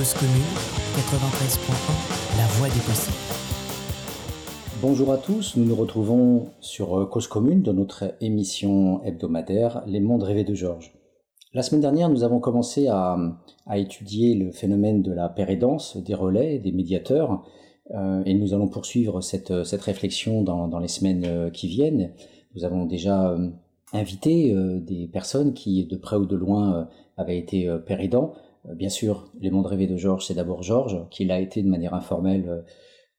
Cause commune, 93.1, la voix des possibles. Bonjour à tous, nous nous retrouvons sur euh, Cause commune de notre émission hebdomadaire Les mondes rêvés de Georges. La semaine dernière, nous avons commencé à, étudier le phénomène de la pérédance, des relais, des médiateurs, euh, et nous allons poursuivre cette, cette réflexion dans, les semaines euh, qui viennent. Nous avons déjà euh, invité euh, des personnes qui, de près ou de loin, euh, avaient été péridants. Bien sûr, les mondes rêvés de Georges, c'est d'abord Georges, qui l'a été de manière informelle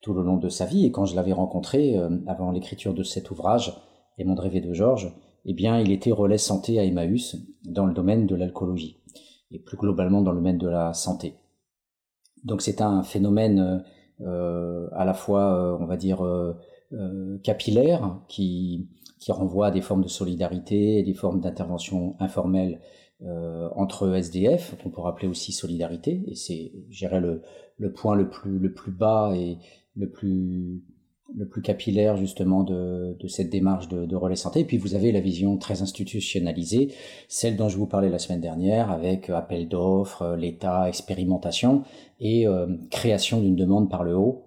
tout le long de sa vie. Et quand je l'avais rencontré avant l'écriture de cet ouvrage, Les mondes rêvés de Georges, eh bien, il était relais santé à Emmaüs dans le domaine de l'alcoolologie et plus globalement dans le domaine de la santé. Donc c'est un phénomène euh, à la fois, on va dire, euh, capillaire qui renvoie à des formes de solidarité des formes d'intervention informelle euh, entre SDF, qu'on pourrait appeler aussi solidarité, et c'est, j'irais, le, le point le plus, le plus bas et le plus, le plus capillaire justement de, cette démarche de, relais santé. Et puis vous avez la vision très institutionnalisée, celle dont je vous parlais la semaine dernière, avec appel d'offres, l'État, expérimentation et euh, création d'une demande par le haut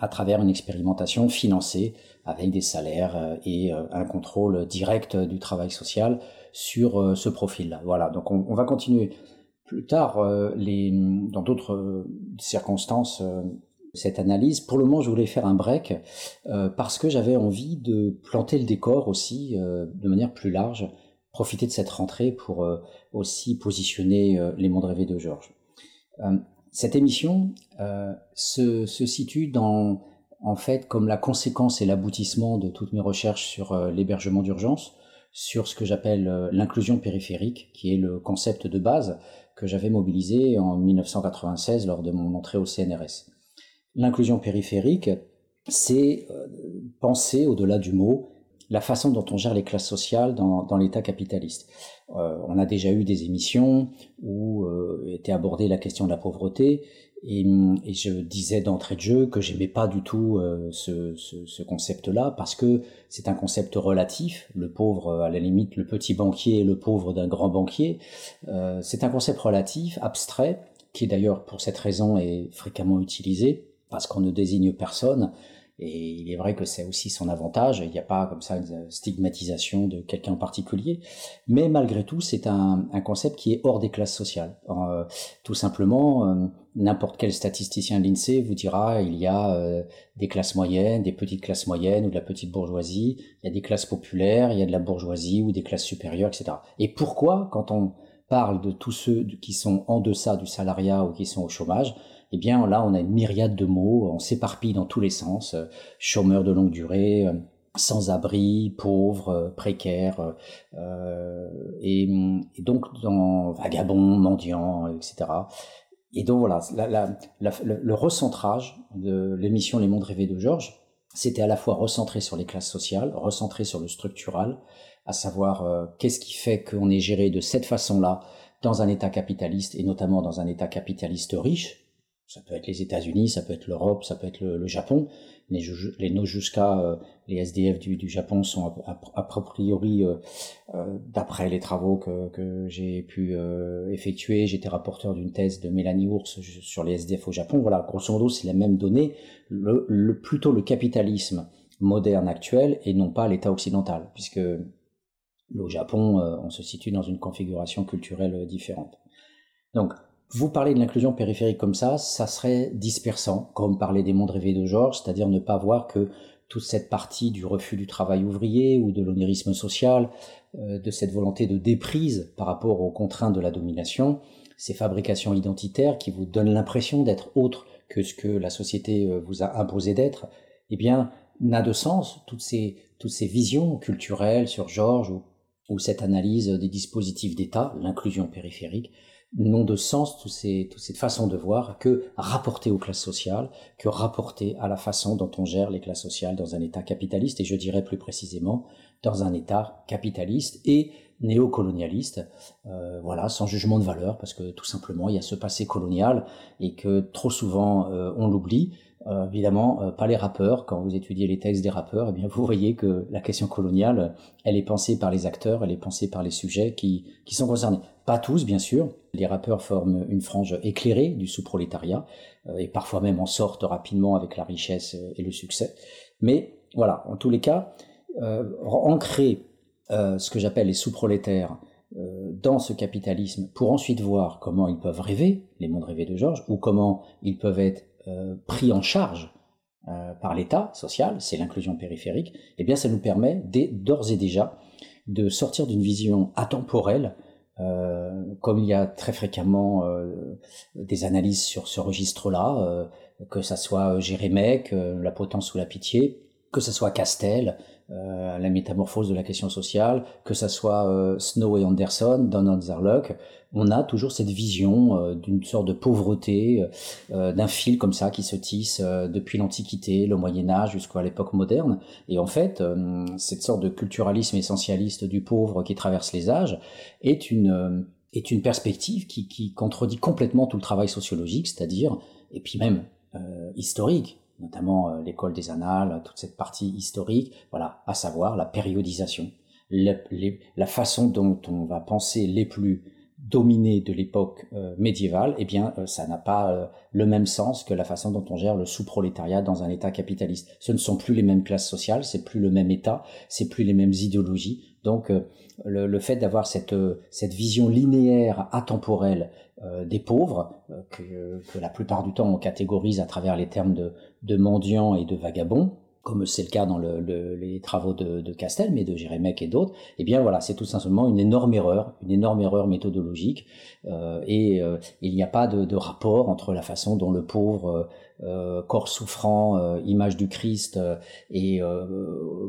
à travers une expérimentation financée avec des salaires euh, et euh, un contrôle direct du travail social sur euh, ce profil-là. Voilà, donc on, va continuer plus tard les, dans d'autres circonstances cette analyse. Pour le moment, je voulais faire un break parce que j'avais envie de planter le décor aussi de manière plus large, profiter de cette rentrée pour aussi positionner les mondes rêvés de Georges. Cette émission euh, se, se, situe dans, en fait, comme la conséquence et l'aboutissement de toutes mes recherches sur euh, l'hébergement d'urgence, sur ce que j'appelle euh, l'inclusion périphérique, qui est le concept de base que j'avais mobilisé en 1996 lors de mon entrée au CNRS. L'inclusion périphérique, c'est euh, penser au-delà du mot la façon dont on gère les classes sociales dans, dans l'État capitaliste. Euh, on a déjà eu des émissions où était abordée la question de la pauvreté et, je disais d'entrée de jeu que j'aimais pas du tout euh, ce, ce, ce concept-là parce que c'est un concept relatif. Le pauvre, à la limite, le petit banquier et le pauvre d'un grand banquier. Euh, c'est un concept relatif, abstrait, qui d'ailleurs pour cette raison est fréquemment utilisé parce qu'on ne désigne personne et il est vrai que c'est aussi son avantage. Il n'y a pas comme ça une stigmatisation de quelqu'un en particulier. Mais malgré tout, c'est un, concept qui est hors des classes sociales. Euh, tout simplement, euh, n'importe quel statisticien de l'INSEE vous dira il y a euh, des classes moyennes, des petites classes moyennes ou de la petite bourgeoisie. Il y a des classes populaires, il y a de la bourgeoisie ou des classes supérieures, etc. Et pourquoi, quand on parle de tous ceux qui sont en deçà du salariat ou qui sont au chômage, eh bien là on a une myriade de mots, on s'éparpille dans tous les sens, euh, chômeur de longue durée, euh, sans-abri, pauvre, euh, précaire, euh, et, et, donc dans vagabond, mendiant, etc. Et donc voilà, le, recentrage de l'émission Les Mondes Rêvés de Georges, c'était à la fois recentré sur les classes sociales, recentré sur le structural, à savoir euh, qu'est-ce qui fait qu'on est géré de cette façon-là dans un État capitaliste et notamment dans un État capitaliste riche, ça peut être les États-Unis, ça peut être l'Europe, ça peut être le, le Japon. Les, les Nojuska, euh, les SDF du, du, Japon sont a, priori, euh, euh, d'après les travaux que, que j'ai pu euh, effectuer, j'étais rapporteur d'une thèse de Mélanie Ours sur les SDF au Japon. Voilà, grosso modo, c'est la même donnée, le, le, plutôt le capitalisme moderne actuel et non pas l'État occidental, puisque au Japon, euh, on se situe dans une configuration culturelle différente. Donc, vous parlez de l'inclusion périphérique comme ça, ça serait dispersant, comme parler des mondes rêvés de Georges, c'est-à-dire ne pas voir que toute cette partie du refus du travail ouvrier ou de l'onérisme social, euh, de cette volonté de déprise par rapport aux contraintes de la domination, ces fabrications identitaires qui vous donnent l'impression d'être autre que ce que la société euh, vous a imposé d'être, eh bien, n'a de sens. Toutes ces, toutes ces visions culturelles sur Georges ou, ou cette analyse des dispositifs d'État, l'inclusion périphérique, n'ont de sens toutes ces, toute cette façon de voir que rapporter aux classes sociales, que rapporter à la façon dont on gère les classes sociales dans un État capitaliste, et je dirais plus précisément dans un État capitaliste. Et néocolonialiste, euh, voilà, sans jugement de valeur, parce que tout simplement il y a ce passé colonial et que trop souvent euh, on l'oublie. Euh, évidemment, euh, pas les rappeurs. Quand vous étudiez les textes des rappeurs, eh bien vous voyez que la question coloniale, elle est pensée par les acteurs, elle est pensée par les sujets qui, qui sont concernés. Pas tous, bien sûr. Les rappeurs forment une frange éclairée du sous-prolétariat et parfois même en sortent rapidement avec la richesse et le succès. Mais voilà, en tous les cas, ancrer euh, ce que j'appelle les sous-prolétaires euh, dans ce capitalisme pour ensuite voir comment ils peuvent rêver, les mondes rêvés de Georges, ou comment ils peuvent être euh, pris en charge par l'État social, c'est l'inclusion périphérique, eh bien ça nous permet d'ores et déjà de sortir d'une vision atemporelle comme il y a très fréquemment des analyses sur ce registre-là, que ça soit Jérémec, La potence ou la pitié, que ce soit Castel, euh, la métamorphose de la question sociale, que ça soit euh, Snow et Anderson, Donald Zerluck, on a toujours cette vision euh, d'une sorte de pauvreté, d'un fil comme ça qui se tisse depuis l'Antiquité, le Moyen Âge jusqu'à l'époque moderne. Et en fait, cette sorte de culturalisme essentialiste du pauvre qui traverse les âges est une est une perspective qui, qui contredit complètement tout le travail sociologique, c'est-à-dire, et puis même historique, notamment euh, l'école des annales, toute cette partie historique, voilà, à savoir la périodisation, la façon dont on va penser les plus dominés de l'époque euh, médiévale, eh bien, euh, ça n'a pas le même sens que la façon dont on gère le sous-prolétariat dans un État capitaliste. Ce ne sont plus les mêmes classes sociales, c'est plus le même État, c'est plus les mêmes idéologies. Donc, le, le, fait d'avoir cette, cette vision linéaire, atemporelle des pauvres, euh, que, la plupart du temps on catégorise à travers les termes de, mendiants et de vagabonds, comme c'est le cas dans le, les travaux de, Castel, mais de Jérémec et d'autres, eh bien voilà, c'est tout simplement une énorme erreur, une énorme erreur méthodologique, euh, et euh, il n'y a pas de, rapport entre la façon dont le pauvre euh, corps souffrant, euh, image du Christ euh, et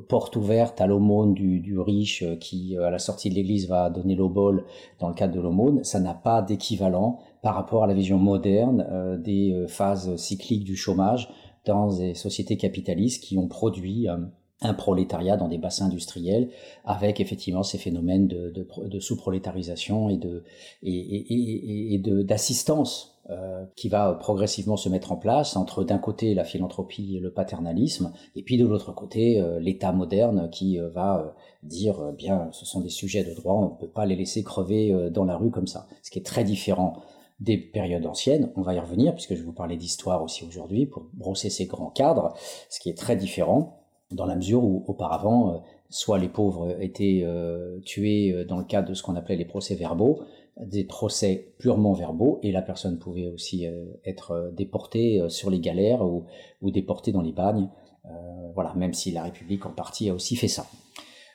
porte ouverte à l'aumône du, du, riche qui, à la sortie de l'église, va donner l'obol dans le cadre de l'aumône, ça n'a pas d'équivalent par rapport à la vision moderne des phases cycliques du chômage dans des sociétés capitalistes qui ont produit un prolétariat dans des bassins industriels avec effectivement ces phénomènes de, de, de sous-prolétarisation et de et, et, et d'assistance euh, qui va progressivement se mettre en place entre d'un côté la philanthropie et le paternalisme et puis de l'autre côté euh, l'État moderne qui euh, va dire bien ce sont des sujets de droit on ne peut pas les laisser crever dans la rue comme ça. Ce qui est très différent des périodes anciennes, on va y revenir puisque je vous parler d'histoire aussi aujourd'hui pour brosser ces grands cadres, ce qui est très différent dans la mesure où auparavant, soit les pauvres étaient tués dans le cadre de ce qu'on appelait les procès verbaux, des procès purement verbaux, et la personne pouvait aussi être déportée sur les galères ou, déportée dans les bagnes. voilà, même si la République en partie a aussi fait ça.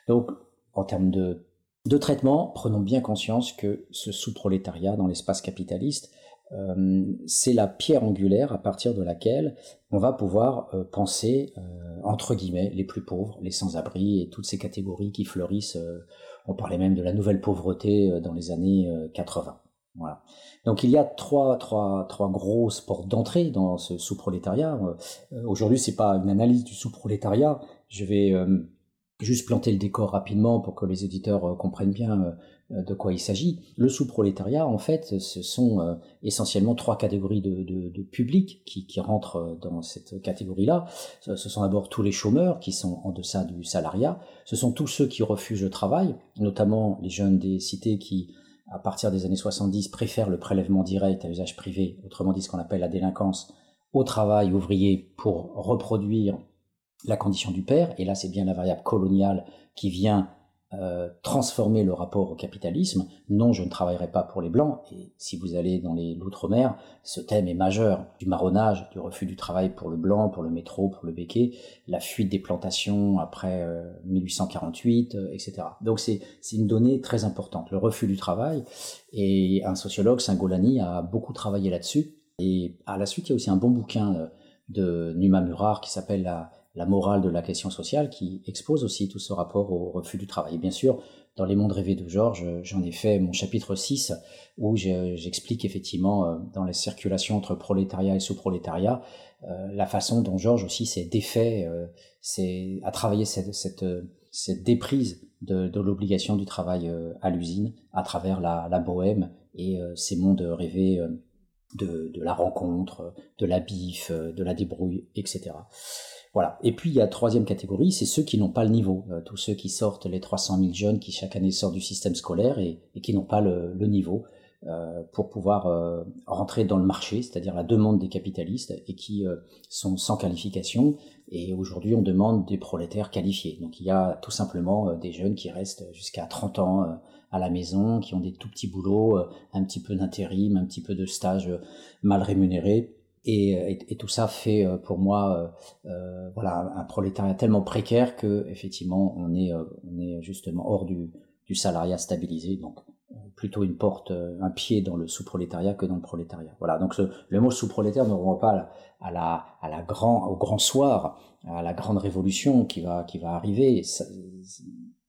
Donc, en termes de, de traitement, prenons bien conscience que ce sous-prolétariat dans l'espace capitaliste euh, c'est la pierre angulaire à partir de laquelle on va pouvoir euh, penser, euh, entre guillemets, les plus pauvres, les sans-abri et toutes ces catégories qui fleurissent. On parlait même de la nouvelle pauvreté dans les années 80. Voilà. Donc il y a trois, trois, trois grosses portes d'entrée dans ce sous-prolétariat. Aujourd'hui, c'est pas une analyse du sous-prolétariat. Je vais juste planter le décor rapidement pour que les éditeurs comprennent bien euh, de quoi il s'agit. Le sous-prolétariat, en fait, ce sont euh, essentiellement trois catégories de, de, de publics qui, qui, rentrent euh, dans cette catégorie-là. Ce sont d'abord tous les chômeurs qui sont en deçà du salariat. Ce sont tous ceux qui refusent le travail, notamment les jeunes des cités qui, à partir des années 70, préfèrent le prélèvement direct à usage privé, autrement dit ce qu'on appelle la délinquance, au travail ouvrier pour reproduire la condition du père. Et là, c'est bien la variable coloniale qui vient euh, transformer le rapport au capitalisme. Non, je ne travaillerai pas pour les Blancs. Et si vous allez dans les l'outre-mer, ce thème est majeur. Du marronnage, du refus du travail pour le Blanc, pour le métro, pour le béquet, la fuite des plantations après 1848, euh, etc. Euh, Donc c'est une donnée très importante. Le refus du travail. Et un sociologue, Singolani, a beaucoup travaillé là-dessus. Et à la suite, il y a aussi un bon bouquin de Numa Murar qui s'appelle la, la morale de la question sociale qui expose aussi tout ce rapport au refus du travail. Et bien sûr, dans Les mondes rêvés de Georges, j'en ai fait mon chapitre 6 où j'explique effectivement euh, dans la circulation entre prolétariat et sous-prolétariat euh, la façon dont Georges aussi s'est défait, euh, c'est à travailler cette, cette, cette déprise de, de l'obligation du travail à l'usine à travers la, la bohème et ces mondes rêvés de, de, la rencontre, de la bif, de la débrouille, etc. Voilà. Et puis il y a troisième catégorie, c'est ceux qui n'ont pas le niveau, euh, tous ceux qui sortent, les 300 000 jeunes qui chaque année sortent du système scolaire et, qui n'ont pas le, niveau euh, pour pouvoir euh, rentrer dans le marché, c'est-à-dire la demande des capitalistes et qui sont sans qualification. Et aujourd'hui, on demande des prolétaires qualifiés. Donc il y a tout simplement des jeunes qui restent jusqu'à 30 ans à la maison, qui ont des tout petits boulots, un petit peu d'intérim, un petit peu de stage mal rémunérés et, et, tout ça fait euh, pour moi euh, euh, voilà un prolétariat tellement précaire que effectivement on est on est justement hors du, du salariat stabilisé. Donc plutôt une porte un pied dans le sous-prolétariat que dans le prolétariat. Voilà. Donc le mot sous-prolétaire ne renvoie pas à la à la grand au grand soir à la grande révolution qui va qui va arriver.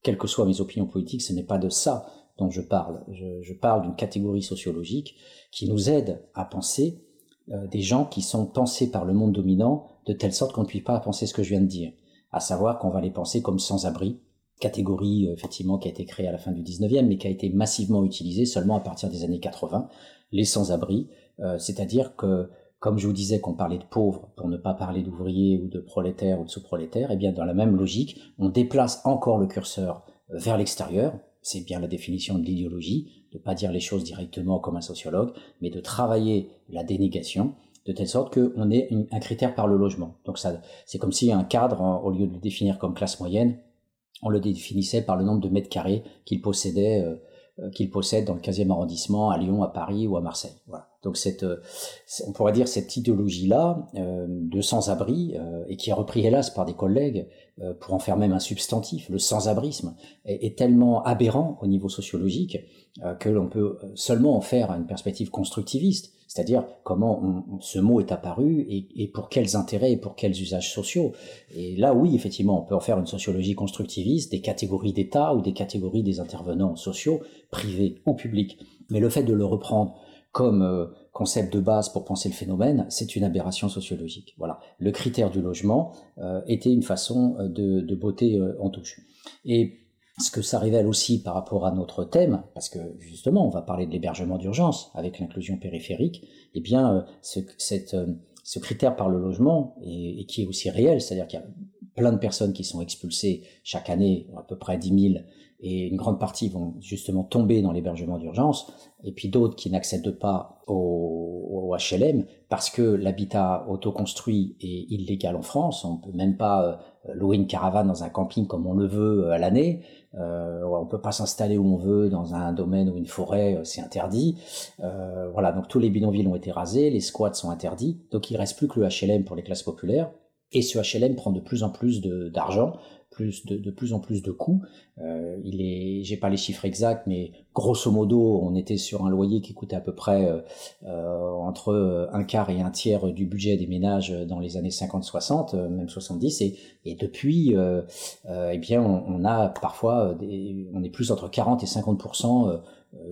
Quelles que soient mes opinions politiques ce n'est pas de ça dont je parle. Je, je parle d'une catégorie sociologique qui nous aide à penser euh, des gens qui sont pensés par le monde dominant de telle sorte qu'on ne puisse pas penser ce que je viens de dire, à savoir qu'on va les penser comme sans-abri, catégorie euh, effectivement qui a été créée à la fin du 19e mais qui a été massivement utilisée seulement à partir des années 80, les sans-abri, euh, c'est-à-dire que comme je vous disais qu'on parlait de pauvres pour ne pas parler d'ouvriers ou de prolétaires ou de sous-prolétaires, eh bien dans la même logique, on déplace encore le curseur vers l'extérieur, c'est bien la définition de l'idéologie, de pas dire les choses directement comme un sociologue, mais de travailler la dénégation de telle sorte qu'on ait un critère par le logement. Donc ça, c'est comme si un cadre, au lieu de le définir comme classe moyenne, on le définissait par le nombre de mètres carrés qu'il possédait, euh, euh, qu'il possède dans le 15e arrondissement, à Lyon, à Paris ou à Marseille. Donc cette, euh, on pourrait dire cette idéologie-là de sans-abri et qui est repris hélas par des collègues pour en faire même un substantif, le sans-abrisme est, tellement aberrant au niveau sociologique euh, que l'on peut euh, seulement en faire une perspective constructiviste, c'est-à-dire comment ce mot est apparu et, pour quels intérêts et pour quels usages sociaux. Et là, oui, effectivement, on peut en faire une sociologie constructiviste, des catégories d'État ou des catégories des intervenants sociaux, privés ou publics. Mais le fait de le reprendre comme euh, concept de base pour penser le phénomène, c'est une aberration sociologique. Voilà, le critère du logement était une façon de, de beauté en touche. Et ce que ça révèle aussi par rapport à notre thème, parce que justement on va parler de l'hébergement d'urgence avec l'inclusion périphérique, eh bien euh, ce, cette, euh, ce critère par le logement, et, qui est aussi réel, c'est-à-dire qu'il y a plein de personnes qui sont expulsées chaque année, à peu près 10 000, et une grande partie vont justement tomber dans l'hébergement d'urgence, et puis d'autres qui n'accèdent pas au, HLM parce que l'habitat autoconstruit est illégal en France, on peut même pas euh, louer une caravane dans un camping comme on le veut à l'année, euh, on peut pas s'installer où on veut dans un domaine ou une forêt, euh, c'est interdit. Euh, voilà, donc tous les bidonvilles ont été rasés, les squats sont interdits, donc il reste plus que le HLM pour les classes populaires. Et ce HLM prend de plus en plus d'argent plus de, de, plus en plus de coûts. Euh, il est, j'ai pas les chiffres exacts, mais grosso modo, on était sur un loyer qui coûtait à peu près euh, euh entre un quart et un tiers du budget des ménages dans les années 50-60, euh, même 70, et, et depuis, euh, eh bien, on, a parfois, des, on est plus entre 40 et 50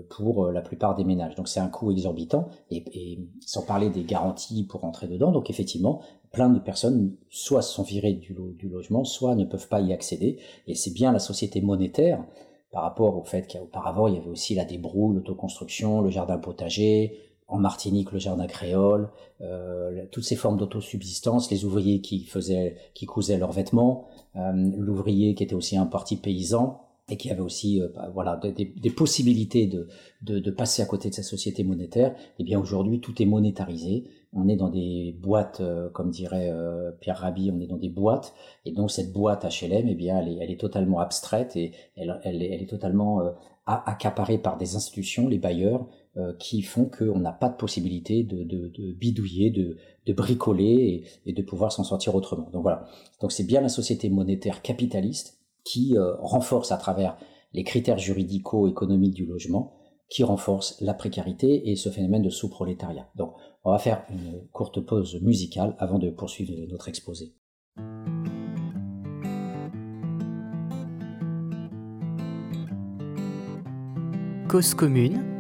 pour la plupart des ménages. Donc c'est un coût exorbitant, et, sans parler des garanties pour entrer dedans. Donc effectivement, plein de personnes soit sont virées du, logement, soit ne peuvent pas y accéder. Et c'est bien la société monétaire par rapport au fait qu'auparavant il y avait aussi la débrouille, l'autoconstruction, le jardin potager, en Martinique le jardin créole, euh, toutes ces formes d'autosubsistance, les ouvriers qui faisaient, qui cousaient leurs vêtements, euh, l'ouvrier qui était aussi un parti paysan et qui avait aussi euh, bah, voilà des, des possibilités de, de, de, passer à côté de sa société monétaire. Et eh bien aujourd'hui tout est monétarisé on est dans des boîtes, euh, comme dirait euh, Pierre Rabhi, on est dans des boîtes, et donc cette boîte HLM, eh bien, elle est, totalement abstraite et elle, est, totalement euh, accaparée par des institutions, les bailleurs, qui font qu'on n'a pas de possibilité de, bidouiller, de, bricoler et, de pouvoir s'en sortir autrement. Donc voilà. Donc c'est bien la société monétaire capitaliste qui euh, renforce à travers les critères juridico-économiques du logement, qui renforce la précarité et ce phénomène de sous-prolétariat. Donc, on va faire une courte pause musicale avant de poursuivre notre exposé. Cause commune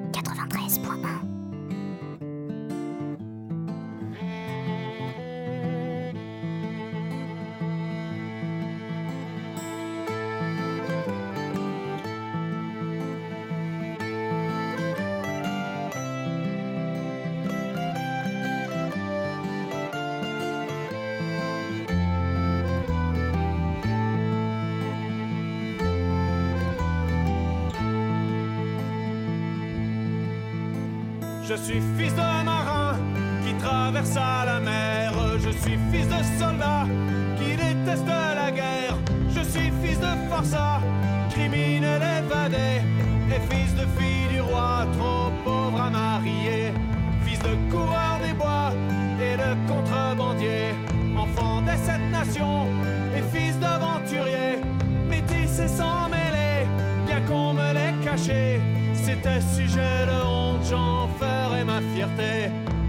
tenerte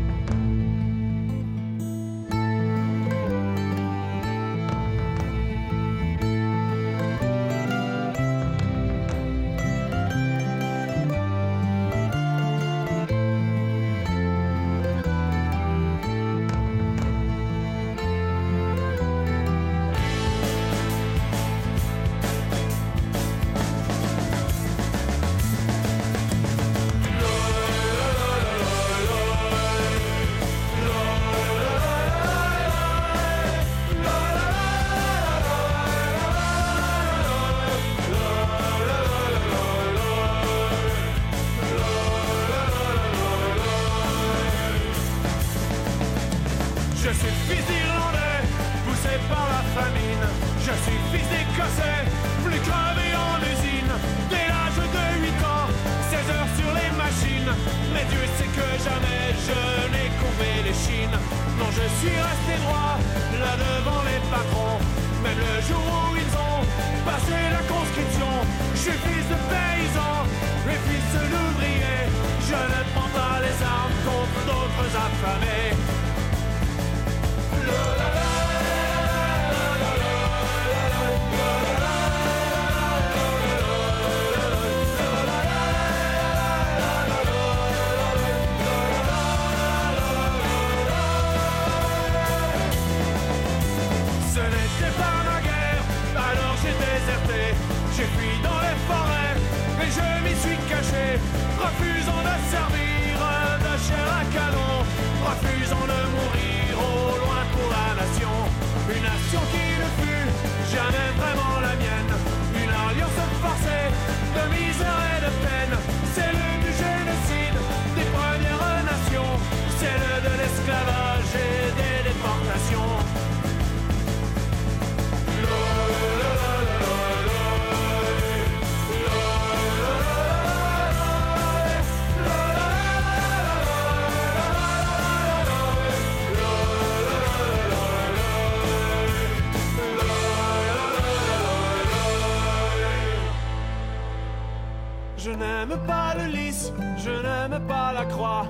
Je n'aime pas la croix.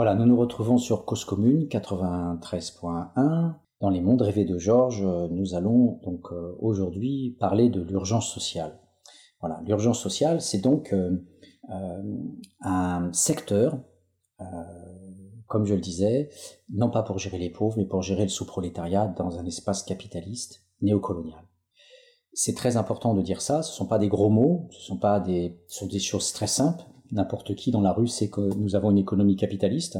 Voilà, nous nous retrouvons sur Cause Commune 93.1. Dans les mondes rêvés de Georges, euh, nous allons donc euh, aujourd'hui parler de l'urgence sociale. Voilà, l'urgence sociale, c'est donc euh, un secteur, comme je le disais, non pas pour gérer les pauvres, mais pour gérer le sous-prolétariat dans un espace capitaliste néocolonial. C'est très important de dire ça, ce ne sont pas des gros mots, ce sont pas des, ce sont des choses très simples, N'importe qui dans la rue sait que nous avons une économie capitaliste.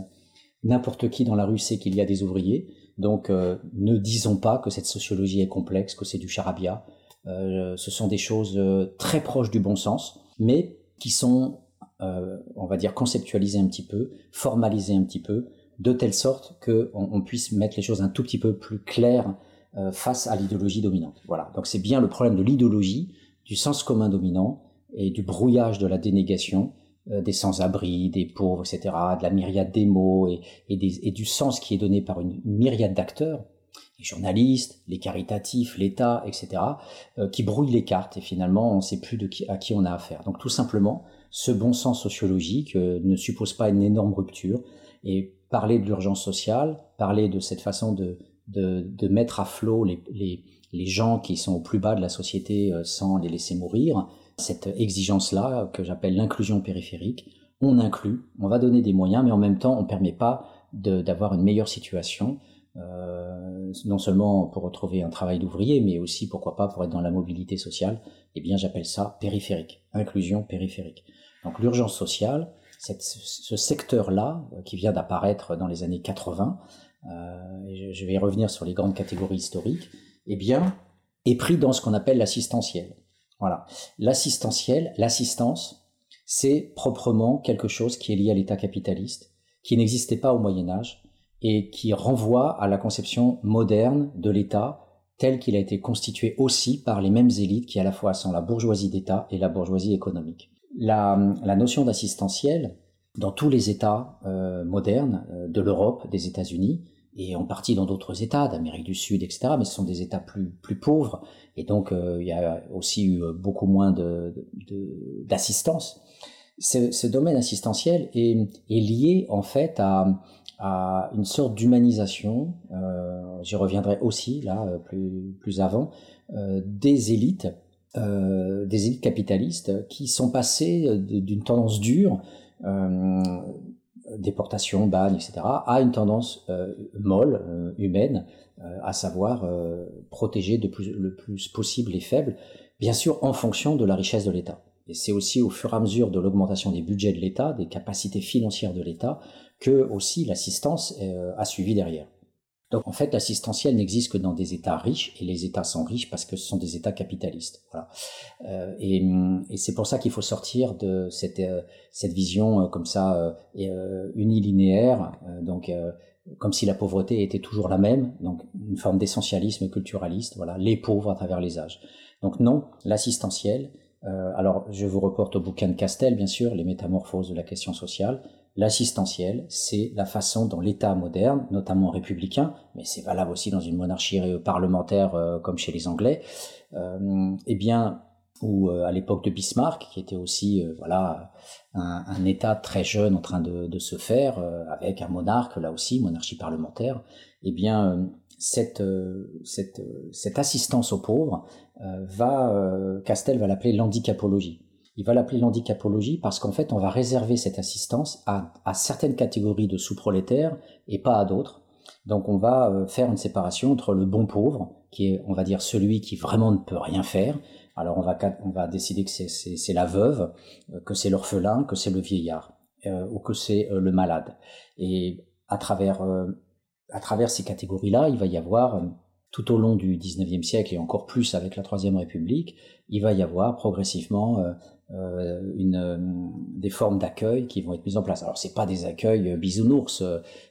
N'importe qui dans la rue sait qu'il y a des ouvriers. Donc euh, ne disons pas que cette sociologie est complexe, que c'est du charabia. Euh, ce sont des choses euh, très proches du bon sens, mais qui sont, on va dire, conceptualisées un petit peu, formalisées un petit peu, de telle sorte qu'on on puisse mettre les choses un tout petit peu plus claires face à l'idéologie dominante. Voilà. Donc c'est bien le problème de l'idéologie, du sens commun dominant et du brouillage de la dénégation euh, des sans-abri, des pauvres, etc., de la myriade des mots et, du sens qui est donné par une, myriade d'acteurs, les journalistes, les caritatifs, l'État, etc., euh, qui brouillent les cartes et finalement on ne sait plus à qui on a affaire. Donc tout simplement, ce bon sens sociologique euh, ne suppose pas une énorme rupture et parler de l'urgence sociale, parler de cette façon de, mettre à flot les, gens qui sont au plus bas de la société sans les laisser mourir, cette exigence-là que j'appelle l'inclusion périphérique. On inclut, on va donner des moyens, mais en même temps, on ne permet pas d'avoir une meilleure situation, euh, non seulement pour retrouver un travail d'ouvrier, mais aussi, pourquoi pas, pour être dans la mobilité sociale. Eh bien, j'appelle ça périphérique, inclusion périphérique. Donc l'urgence sociale, ce secteur-là, euh, qui vient d'apparaître dans les années 80, euh, je vais y revenir sur les grandes catégories historiques, eh bien, est pris dans ce qu'on appelle l'assistentiel. Voilà. L'assistentiel, l'assistance, c'est proprement quelque chose qui est lié à l'État capitaliste, qui n'existait pas au Moyen Âge et qui renvoie à la conception moderne de l'État tel qu'il a été constitué aussi par les mêmes élites qui à la fois sont la bourgeoisie d'État et la bourgeoisie économique. La, notion d'assistentiel, dans tous les États euh, modernes euh, de l'Europe, des États-Unis, et en partie dans d'autres États d'Amérique du Sud, etc. Mais ce sont des États plus, plus pauvres, et donc euh, il y a aussi eu beaucoup moins d'assistance. De, de, ce, domaine assistentiel est, lié en fait à, à une sorte d'humanisation, euh, j'y reviendrai aussi là euh, plus, plus avant, euh, des élites, euh, des élites capitalistes qui sont passées d'une tendance dure déportation, bagne, etc., a une tendance euh, molle, euh, humaine, euh, à savoir protéger de plus, le plus possible les faibles, bien sûr en fonction de la richesse de l'État. Et c'est aussi au fur et à mesure de l'augmentation des budgets de l'État, des capacités financières de l'État, que aussi l'assistance a suivi derrière. Donc en fait, l'assistentiel n'existe que dans des États riches, et les États sont riches parce que ce sont des États capitalistes. Voilà. Euh, et, et c'est pour ça qu'il faut sortir de cette, euh, cette vision euh, comme ça euh, unilinéaire, donc comme si la pauvreté était toujours la même, donc une forme d'essentialisme culturaliste. Voilà, les pauvres à travers les âges. Donc non, l'assistentiel. alors je vous reporte au bouquin de Castel, bien sûr, les métamorphoses de la question sociale L'assistentiel, c'est la façon dont l'État moderne, notamment républicain, mais c'est valable aussi dans une monarchie parlementaire euh, comme chez les Anglais, euh, eh bien, ou euh, à l'époque de Bismarck, qui était aussi voilà un, État très jeune en train de, se faire, avec un monarque là aussi, monarchie parlementaire, eh bien cette, cette, cette assistance aux pauvres va, Castel va l'appeler l'handicapologie il va l'appeler l'handicapologie parce qu'en fait, on va réserver cette assistance à, certaines catégories de sous-prolétaires et pas à d'autres. Donc on va euh, faire une séparation entre le bon pauvre, qui est, on va dire, celui qui vraiment ne peut rien faire. Alors on va, on va décider que c'est la veuve, euh, que c'est l'orphelin, que c'est le vieillard, euh, ou que c'est le malade. Et à travers, à travers ces catégories-là, il va y avoir tout au long du 19e siècle et encore plus avec la Troisième République, il va y avoir progressivement euh, une, euh, des formes d'accueil qui vont être mises en place. Alors c'est pas des accueils euh, bisounours.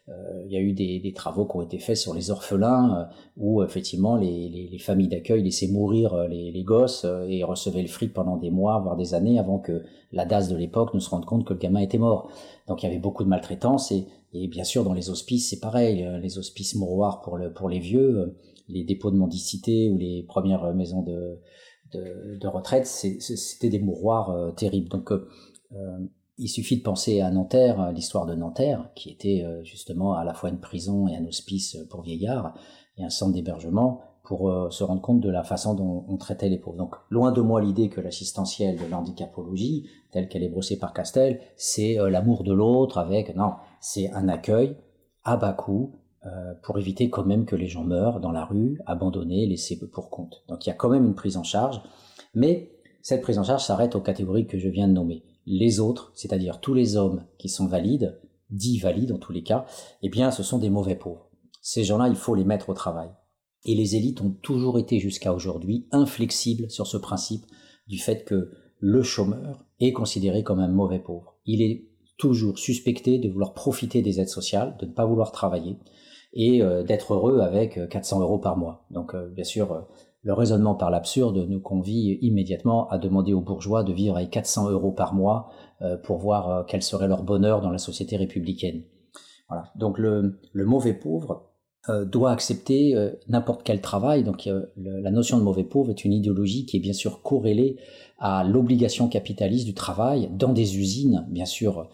Il y a eu des, des, travaux qui ont été faits sur les orphelins où effectivement les, les, les familles d'accueil laissaient mourir les, les, gosses et recevaient le fric pendant des mois, voire des années avant que la DAS de l'époque ne se rende compte que le gamin était mort. Donc il y avait beaucoup de maltraitance et, et bien sûr dans les hospices c'est pareil. Les hospices mouroirs pour, le, pour les vieux, les dépôts de mendicité ou les premières maisons de de, retraite, c'était des mouroirs euh, terribles. Donc, euh, euh, il suffit de penser à Nanterre, l'histoire de Nanterre, qui était justement à la fois une prison et un hospice pour vieillards et un centre d'hébergement pour se rendre compte de la façon dont on traitait les pauvres. Donc, loin de moi l'idée que l'assistentielle de l'handicapologie, telle qu'elle est brossée par Castel, c'est l'amour de l'autre avec, non, c'est un accueil à bas coût, euh, pour éviter quand même que les gens meurent dans la rue, abandonnés, laissés pour compte. Donc il y a quand même une prise en charge, mais cette prise en charge s'arrête aux catégories que je viens de nommer. Les autres, c'est-à-dire tous les hommes qui sont valides, dits valides en tous les cas, eh bien, ce sont des mauvais pauvres. Ces gens-là, il faut les mettre au travail. Et les élites ont toujours été jusqu'à aujourd'hui inflexibles sur ce principe du fait que le chômeur est considéré comme un mauvais pauvre. Il est toujours suspecté de vouloir profiter des aides sociales, de ne pas vouloir travailler et euh, d'être heureux avec 400 euh, euros par mois. Donc euh, bien sûr, le raisonnement par l'absurde nous convie immédiatement à demander aux bourgeois de vivre avec 400 euros par mois pour voir quel serait leur bonheur dans la société républicaine. Voilà. Donc le, le mauvais pauvre euh, doit accepter euh, n'importe quel travail. Donc euh, la notion de mauvais pauvre est une idéologie qui est bien sûr corrélée à l'obligation capitaliste du travail dans des usines, bien sûr,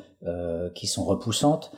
qui sont repoussantes,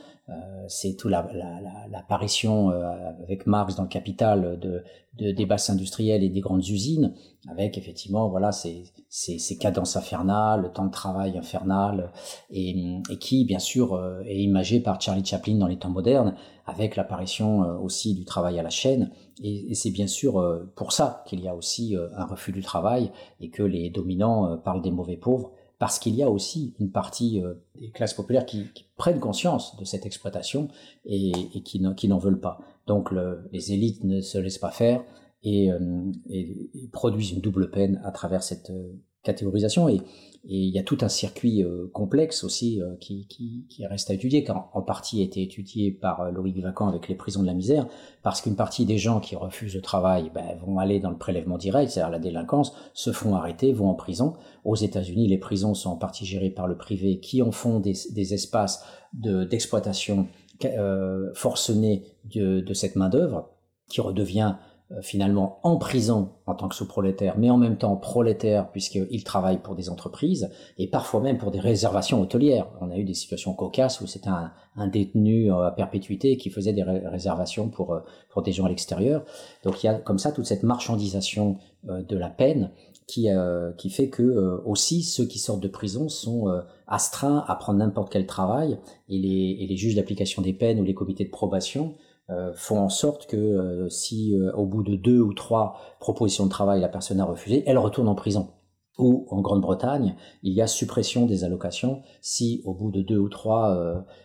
c'est tout l'apparition la, la, avec Marx dans le Capital de, de, des basses industrielles et des grandes usines, avec effectivement voilà ces, ces, ces cadences infernales, le temps de travail infernal, et, et qui bien sûr euh, est imagé par Charlie Chaplin dans les temps modernes, avec l'apparition euh, aussi du travail à la chaîne. Et, et c'est bien sûr pour ça qu'il y a aussi un refus du travail et que les dominants parlent des mauvais pauvres parce qu'il y a aussi une partie euh, des classes populaires qui, prennent conscience de cette exploitation et, qui n'en veulent pas. Donc les élites ne se laissent pas faire et, euh, et, produisent une double peine à travers cette euh, catégorisation. Et, et il y a tout un circuit euh, complexe aussi euh, qui, qui, qui, reste à étudier, qui en, partie a été étudié par euh, Loïc Vacan avec les prisons de la misère, parce qu'une partie des gens qui refusent le travail ben, vont aller dans le prélèvement direct, c'est-à-dire la délinquance, se font arrêter, vont en prison. Aux États-Unis, les prisons sont en partie gérées par le privé, qui en font des, des espaces d'exploitation euh, forcenée de, de cette main-d'œuvre, qui redevient finalement en prison en tant que sous-prolétaire, mais en même temps prolétaire puisqu'il travaille pour des entreprises et parfois même pour des réservations hôtelières. On a eu des situations cocasses où c'était un, un, détenu euh, à perpétuité qui faisait des réservations pour, euh, pour des gens à l'extérieur. Donc il y a comme ça toute cette marchandisation de la peine qui, qui fait que aussi ceux qui sortent de prison sont astreints à prendre n'importe quel travail et les, et les juges d'application des peines ou les comités de probation euh, font en sorte que euh, si euh, au bout de deux ou trois propositions de travail la personne a refusé, elle retourne en prison. Ou en Grande-Bretagne, il y a suppression des allocations si au bout de deux ou trois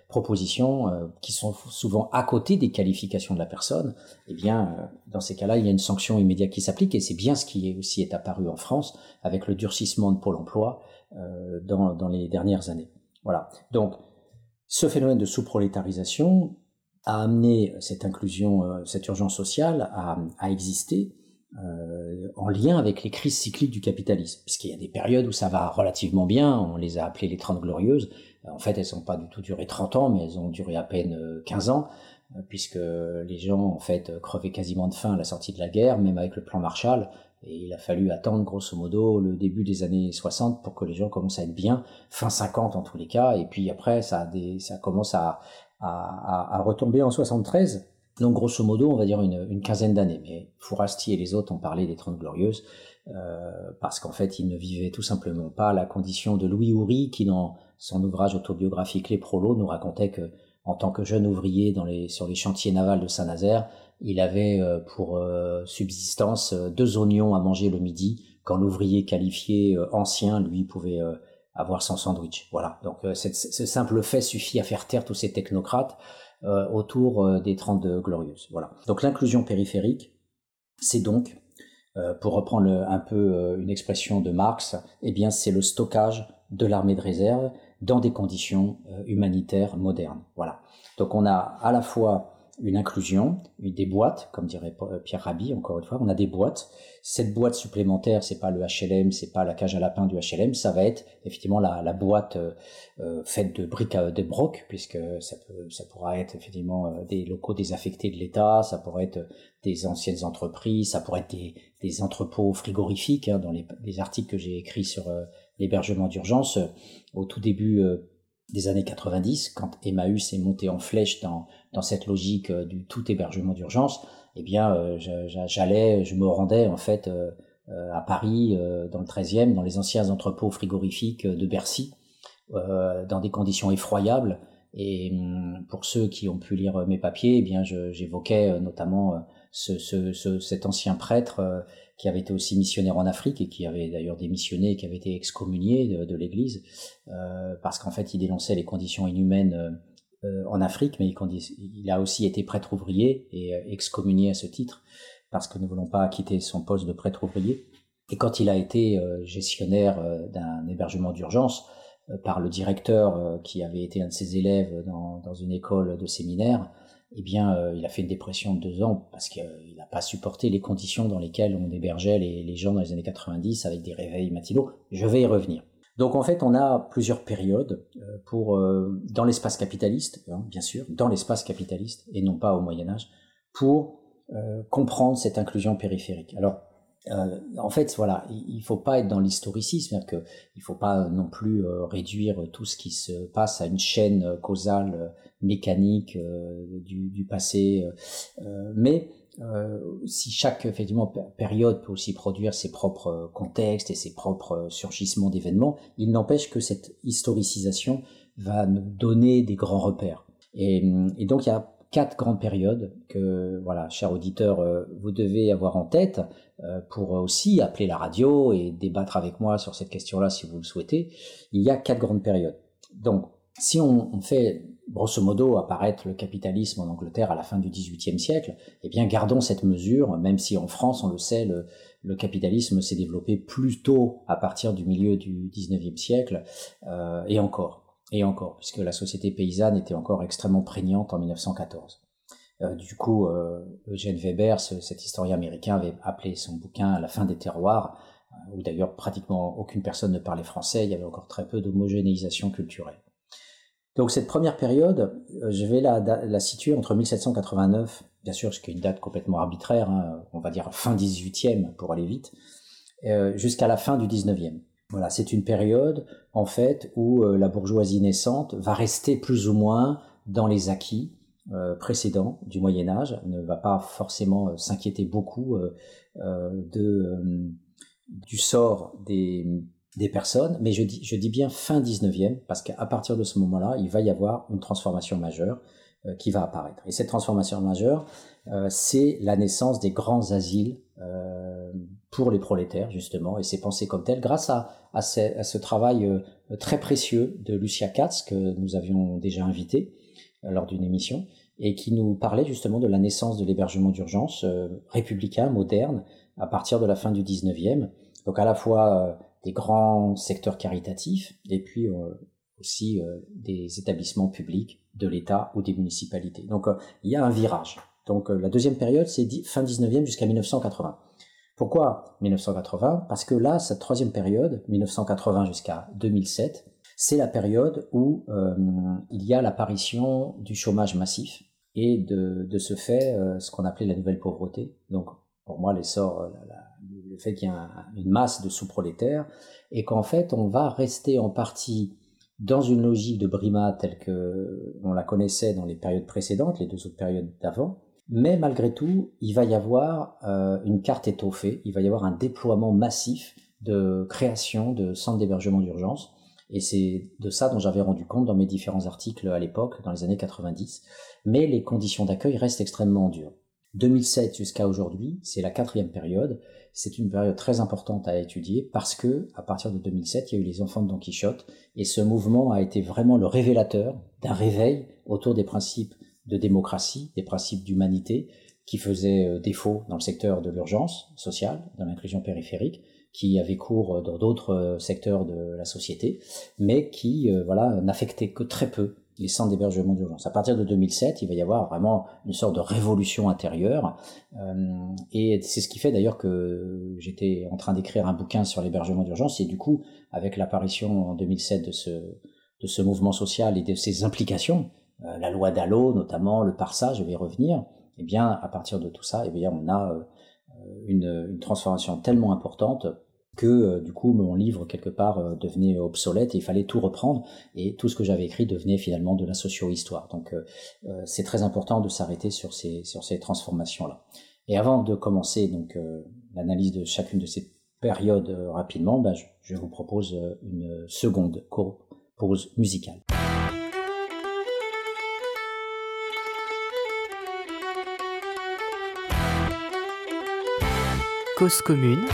propositions qui sont souvent à côté des qualifications de la personne, eh bien dans ces cas-là, il y a une sanction immédiate qui s'applique et c'est bien ce qui est aussi est apparu en France avec le durcissement de Pôle Emploi dans, dans les dernières années. Voilà. Donc ce phénomène de sous-prolétarisation, a amené cette inclusion, euh, cette urgence sociale à, à exister euh, en lien avec les crises cycliques du capitalisme. Parce qu'il y a des périodes où ça va relativement bien, on les a appelées les 30 glorieuses. En fait, elles n'ont pas du tout duré 30 ans, mais elles ont duré à peine 15 euh, ans, puisque les gens, en fait, crevaient quasiment de faim à la sortie de la guerre, même avec le plan Marshall. Et il a fallu attendre, grosso modo, le début des années 60 pour que les gens commencent à être bien, fin 50 en tous les cas, et puis après, ça, a des, ça commence à, à, à, retomber en 73. Donc grosso modo, on va dire une, une quinzaine d'années. Mais Fourasti et les autres ont parlé des Trente Glorieuses euh, parce qu'en fait, ils ne vivaient tout simplement pas la condition de Louis Houry qui, dans son ouvrage autobiographique Les Prolos, nous racontait que en tant que jeune ouvrier dans les, sur les chantiers navals de Saint-Nazaire, il avait euh, pour euh, subsistance euh, deux oignons à manger le midi, quand l'ouvrier qualifié ancien, lui, pouvait avoir son sandwich. Voilà. Donc euh, ce simple fait suffit à faire taire tous ces technocrates euh, autour euh, des Trente glorieuses. Voilà. Donc l'inclusion périphérique, c'est donc, pour reprendre un peu une expression de Marx, eh bien c'est le stockage de l'armée de réserve dans des conditions humanitaires modernes. Voilà. Donc on a à la fois une inclusion, des boîtes, comme dirait euh, Pierre Rabhi, encore une fois, on a des boîtes. Cette boîte supplémentaire, c'est pas le HLM, c'est pas la cage à lapin du HLM, ça va être effectivement la, boîte euh, euh faite de briques de broc, puisque ça, peut, ça pourra être effectivement des locaux désaffectés de l'État, ça pourrait être des anciennes entreprises, ça pourrait être des, des entrepôts frigorifiques. Hein, dans les, articles que j'ai écrits sur l'hébergement d'urgence, au tout début des années 90, quand Emmaüs est monté en flèche dans, dans cette logique euh, du tout hébergement d'urgence, eh bien, euh, j'allais, je me rendais en fait euh, à Paris, dans le 13e, dans les anciens entrepôts frigorifiques de Bercy, dans des conditions effroyables. Et hum, pour ceux qui ont pu lire mes papiers, eh bien, j'évoquais notamment ce, ce, ce, cet ancien prêtre qui avait été aussi missionnaire en Afrique et qui avait d'ailleurs démissionné, qui avait été excommunié de, l'Église, parce qu'en fait il dénonçait les conditions inhumaines en Afrique, mais il, a aussi été prêtre ouvrier et excommunié à ce titre, parce que ne voulons pas quitter son poste de prêtre ouvrier. Et quand il a été gestionnaire d'un hébergement d'urgence, par le directeur qui avait été un de ses élèves dans, dans une école de séminaire, eh bien, euh, il a fait une dépression de deux ans parce qu'il n'a pas supporté les conditions dans lesquelles on hébergeait les, gens dans les années 90 avec des réveils matinaux. Je vais y revenir. Donc en fait, on a plusieurs périodes euh, pour euh, dans l'espace capitaliste, hein, bien sûr, dans l'espace capitaliste et non pas au Moyen Âge, pour comprendre cette inclusion périphérique. Alors euh, en fait, voilà, il faut pas être dans l'historicisme, il faut pas non plus euh, réduire tout ce qui se passe à une chaîne causale euh, mécanique du, du, passé, mais si chaque effectivement période peut aussi produire ses propres contextes et ses propres surgissements d'événements, il n'empêche que cette historicisation va nous donner des grands repères. Et, et donc il y a quatre grandes périodes que, voilà, chers auditeurs, euh, vous devez avoir en tête euh, pour aussi appeler la radio et débattre avec moi sur cette question-là si vous le souhaitez. Il y a quatre grandes périodes. Donc, si on, fait grosso modo apparaître le capitalisme en Angleterre à la fin du XVIIIe siècle, eh bien gardons cette mesure, même si en France, on le sait, le, capitalisme s'est développé plus tôt à partir du milieu du XIXe siècle, euh, et encore et encore, puisque la société paysanne était encore extrêmement prégnante en 1914. Euh, du coup, euh, Weber, cet historien américain, avait appelé son bouquin La fin des terroirs, euh, où d'ailleurs pratiquement aucune personne ne parlait français, il y avait encore très peu d'homogénéisation culturelle. Donc cette première période, je vais la, situer entre 1789, bien sûr, ce qui est une date complètement arbitraire, hein, on va dire fin 18e pour aller vite, jusqu'à la fin du 19e. Voilà, c'est une période en fait où euh, la bourgeoisie naissante va rester plus ou moins dans les acquis euh, précédents du Moyen Âge, ne va pas forcément euh, s'inquiéter beaucoup du sort des, des personnes, mais je dis, je dis bien fin 19e, parce qu'à partir de ce moment-là, il va y avoir une transformation majeure qui va apparaître. Et cette transformation majeure, c'est la naissance des grands asiles pour les prolétaires, justement, et c'est pensé comme tel grâce à, à, ce, travail euh, très précieux de Lucia Katz, que nous avions déjà invité euh, lors d'une émission, et qui nous parlait justement de la naissance de l'hébergement d'urgence euh, républicain, moderne, à partir de la fin du 19e. Donc à la fois des grands secteurs caritatifs, et puis aussi des établissements publics de l'État ou des municipalités. Donc il y a un virage. Donc la deuxième période, c'est fin 19e jusqu'à 1980. Pourquoi 1980 Parce que là, cette troisième période, 1980 jusqu'à 2007, c'est la période où euh, il y a l'apparition du chômage massif et de, de ce fait euh, ce qu'on appelait la nouvelle pauvreté. Donc pour moi, l'essor, euh, le fait qu'il y ait une masse de sous-prolétaires et qu'en fait on va rester en partie dans une logique de Brima telle que on la connaissait dans les périodes précédentes, les deux autres périodes d'avant, mais malgré tout, il va y avoir euh, une carte étoffée, il va y avoir un déploiement massif de création de centres d'hébergement d'urgence. Et c'est de ça dont j'avais rendu compte dans mes différents articles à l'époque, dans les années 90. Mais les conditions d'accueil restent extrêmement dures. 2007 jusqu'à aujourd'hui, c'est la quatrième période. C'est une période très importante à étudier parce que, à partir de 2007, il y a eu les enfants de Don Quichotte et ce mouvement a été vraiment le révélateur d'un réveil autour des principes de démocratie, des principes d'humanité qui faisaient euh, défaut dans le secteur de l'urgence sociale, dans l'inclusion périphérique, qui avait cours euh, dans d'autres euh, secteurs de la société, mais qui voilà n'affectaient que très peu les centres d'hébergement d'urgence. À partir de 2007, il va y avoir vraiment une sorte de révolution intérieure, et c'est ce qui fait d'ailleurs que j'étais en train d'écrire un bouquin sur l'hébergement d'urgence, et du coup, avec l'apparition en 2007 de ce, de ce mouvement social et de ses implications, euh, la loi d'Allo notamment, le Parsa, je vais y revenir, eh bien, à partir de tout ça, eh bien, on a euh, une, transformation tellement importante que euh, du coup mon livre quelque part devenait obsolète et il fallait tout reprendre et tout ce que j'avais écrit devenait finalement de la socio-histoire. Donc c'est très important de s'arrêter sur ces, sur ces transformations-là. Et avant de commencer donc l'analyse de chacune de ces périodes rapidement, ben, je, je, vous propose une seconde pause musicale. Cause commune.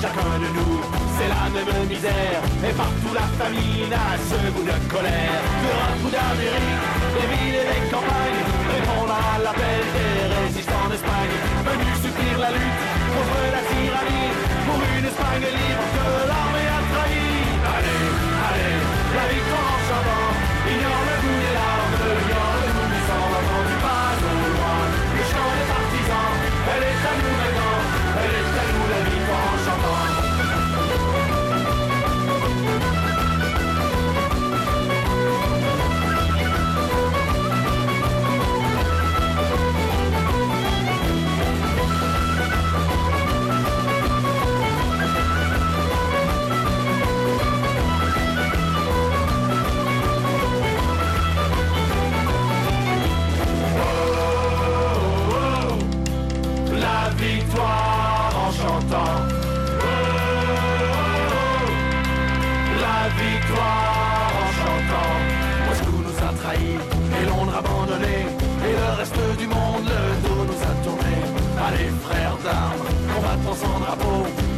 Chacun de nous, c'est la même misère. Et partout la famine a ce goût de colère. D'Europe ou d'Amérique, des villes et des campagnes, répondent à l'appel des résistants d'Espagne. Venus soutenir la lutte contre la tyrannie, pour une Espagne libre que l'armée a trahi. Allez, allez, la victoire en chantant, ignore le goût des larmes, ignore le goût du sang, n'entends-tu pas au loin le chant des partisans, elle est à nous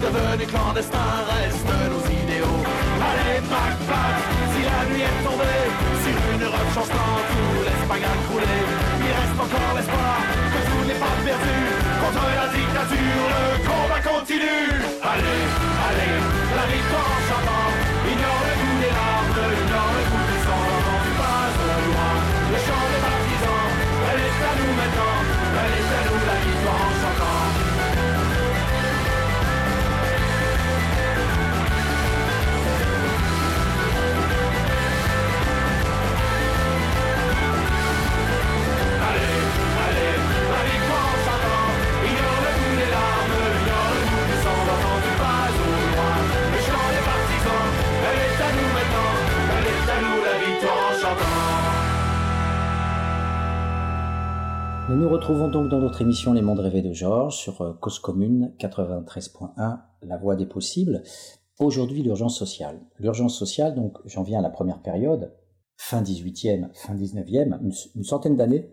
Devenus clandestins, restent nos idéaux. Allez, pac, pac, si la nuit est tombée. Sur une Europe chancelante où l'Espagne a coulé. Il reste encore l'espoir que tout n'est pas perdu. Contre la dictature, le combat continue. Allez, allez, la victoire en chantant. Ignore le goût des larmes, ignore le goût du sang. Pas au loin le chant des partisans. Elle est à nous maintenant, elle est à nous la victoire Nous retrouvons donc dans notre émission Les Mondes rêvés de Georges sur euh, Cause Commune 93.1, La Voix des possibles. Aujourd'hui, l'urgence sociale. L'urgence sociale, donc j'en viens à la première période, fin 18e, fin 19e, une, centaine d'années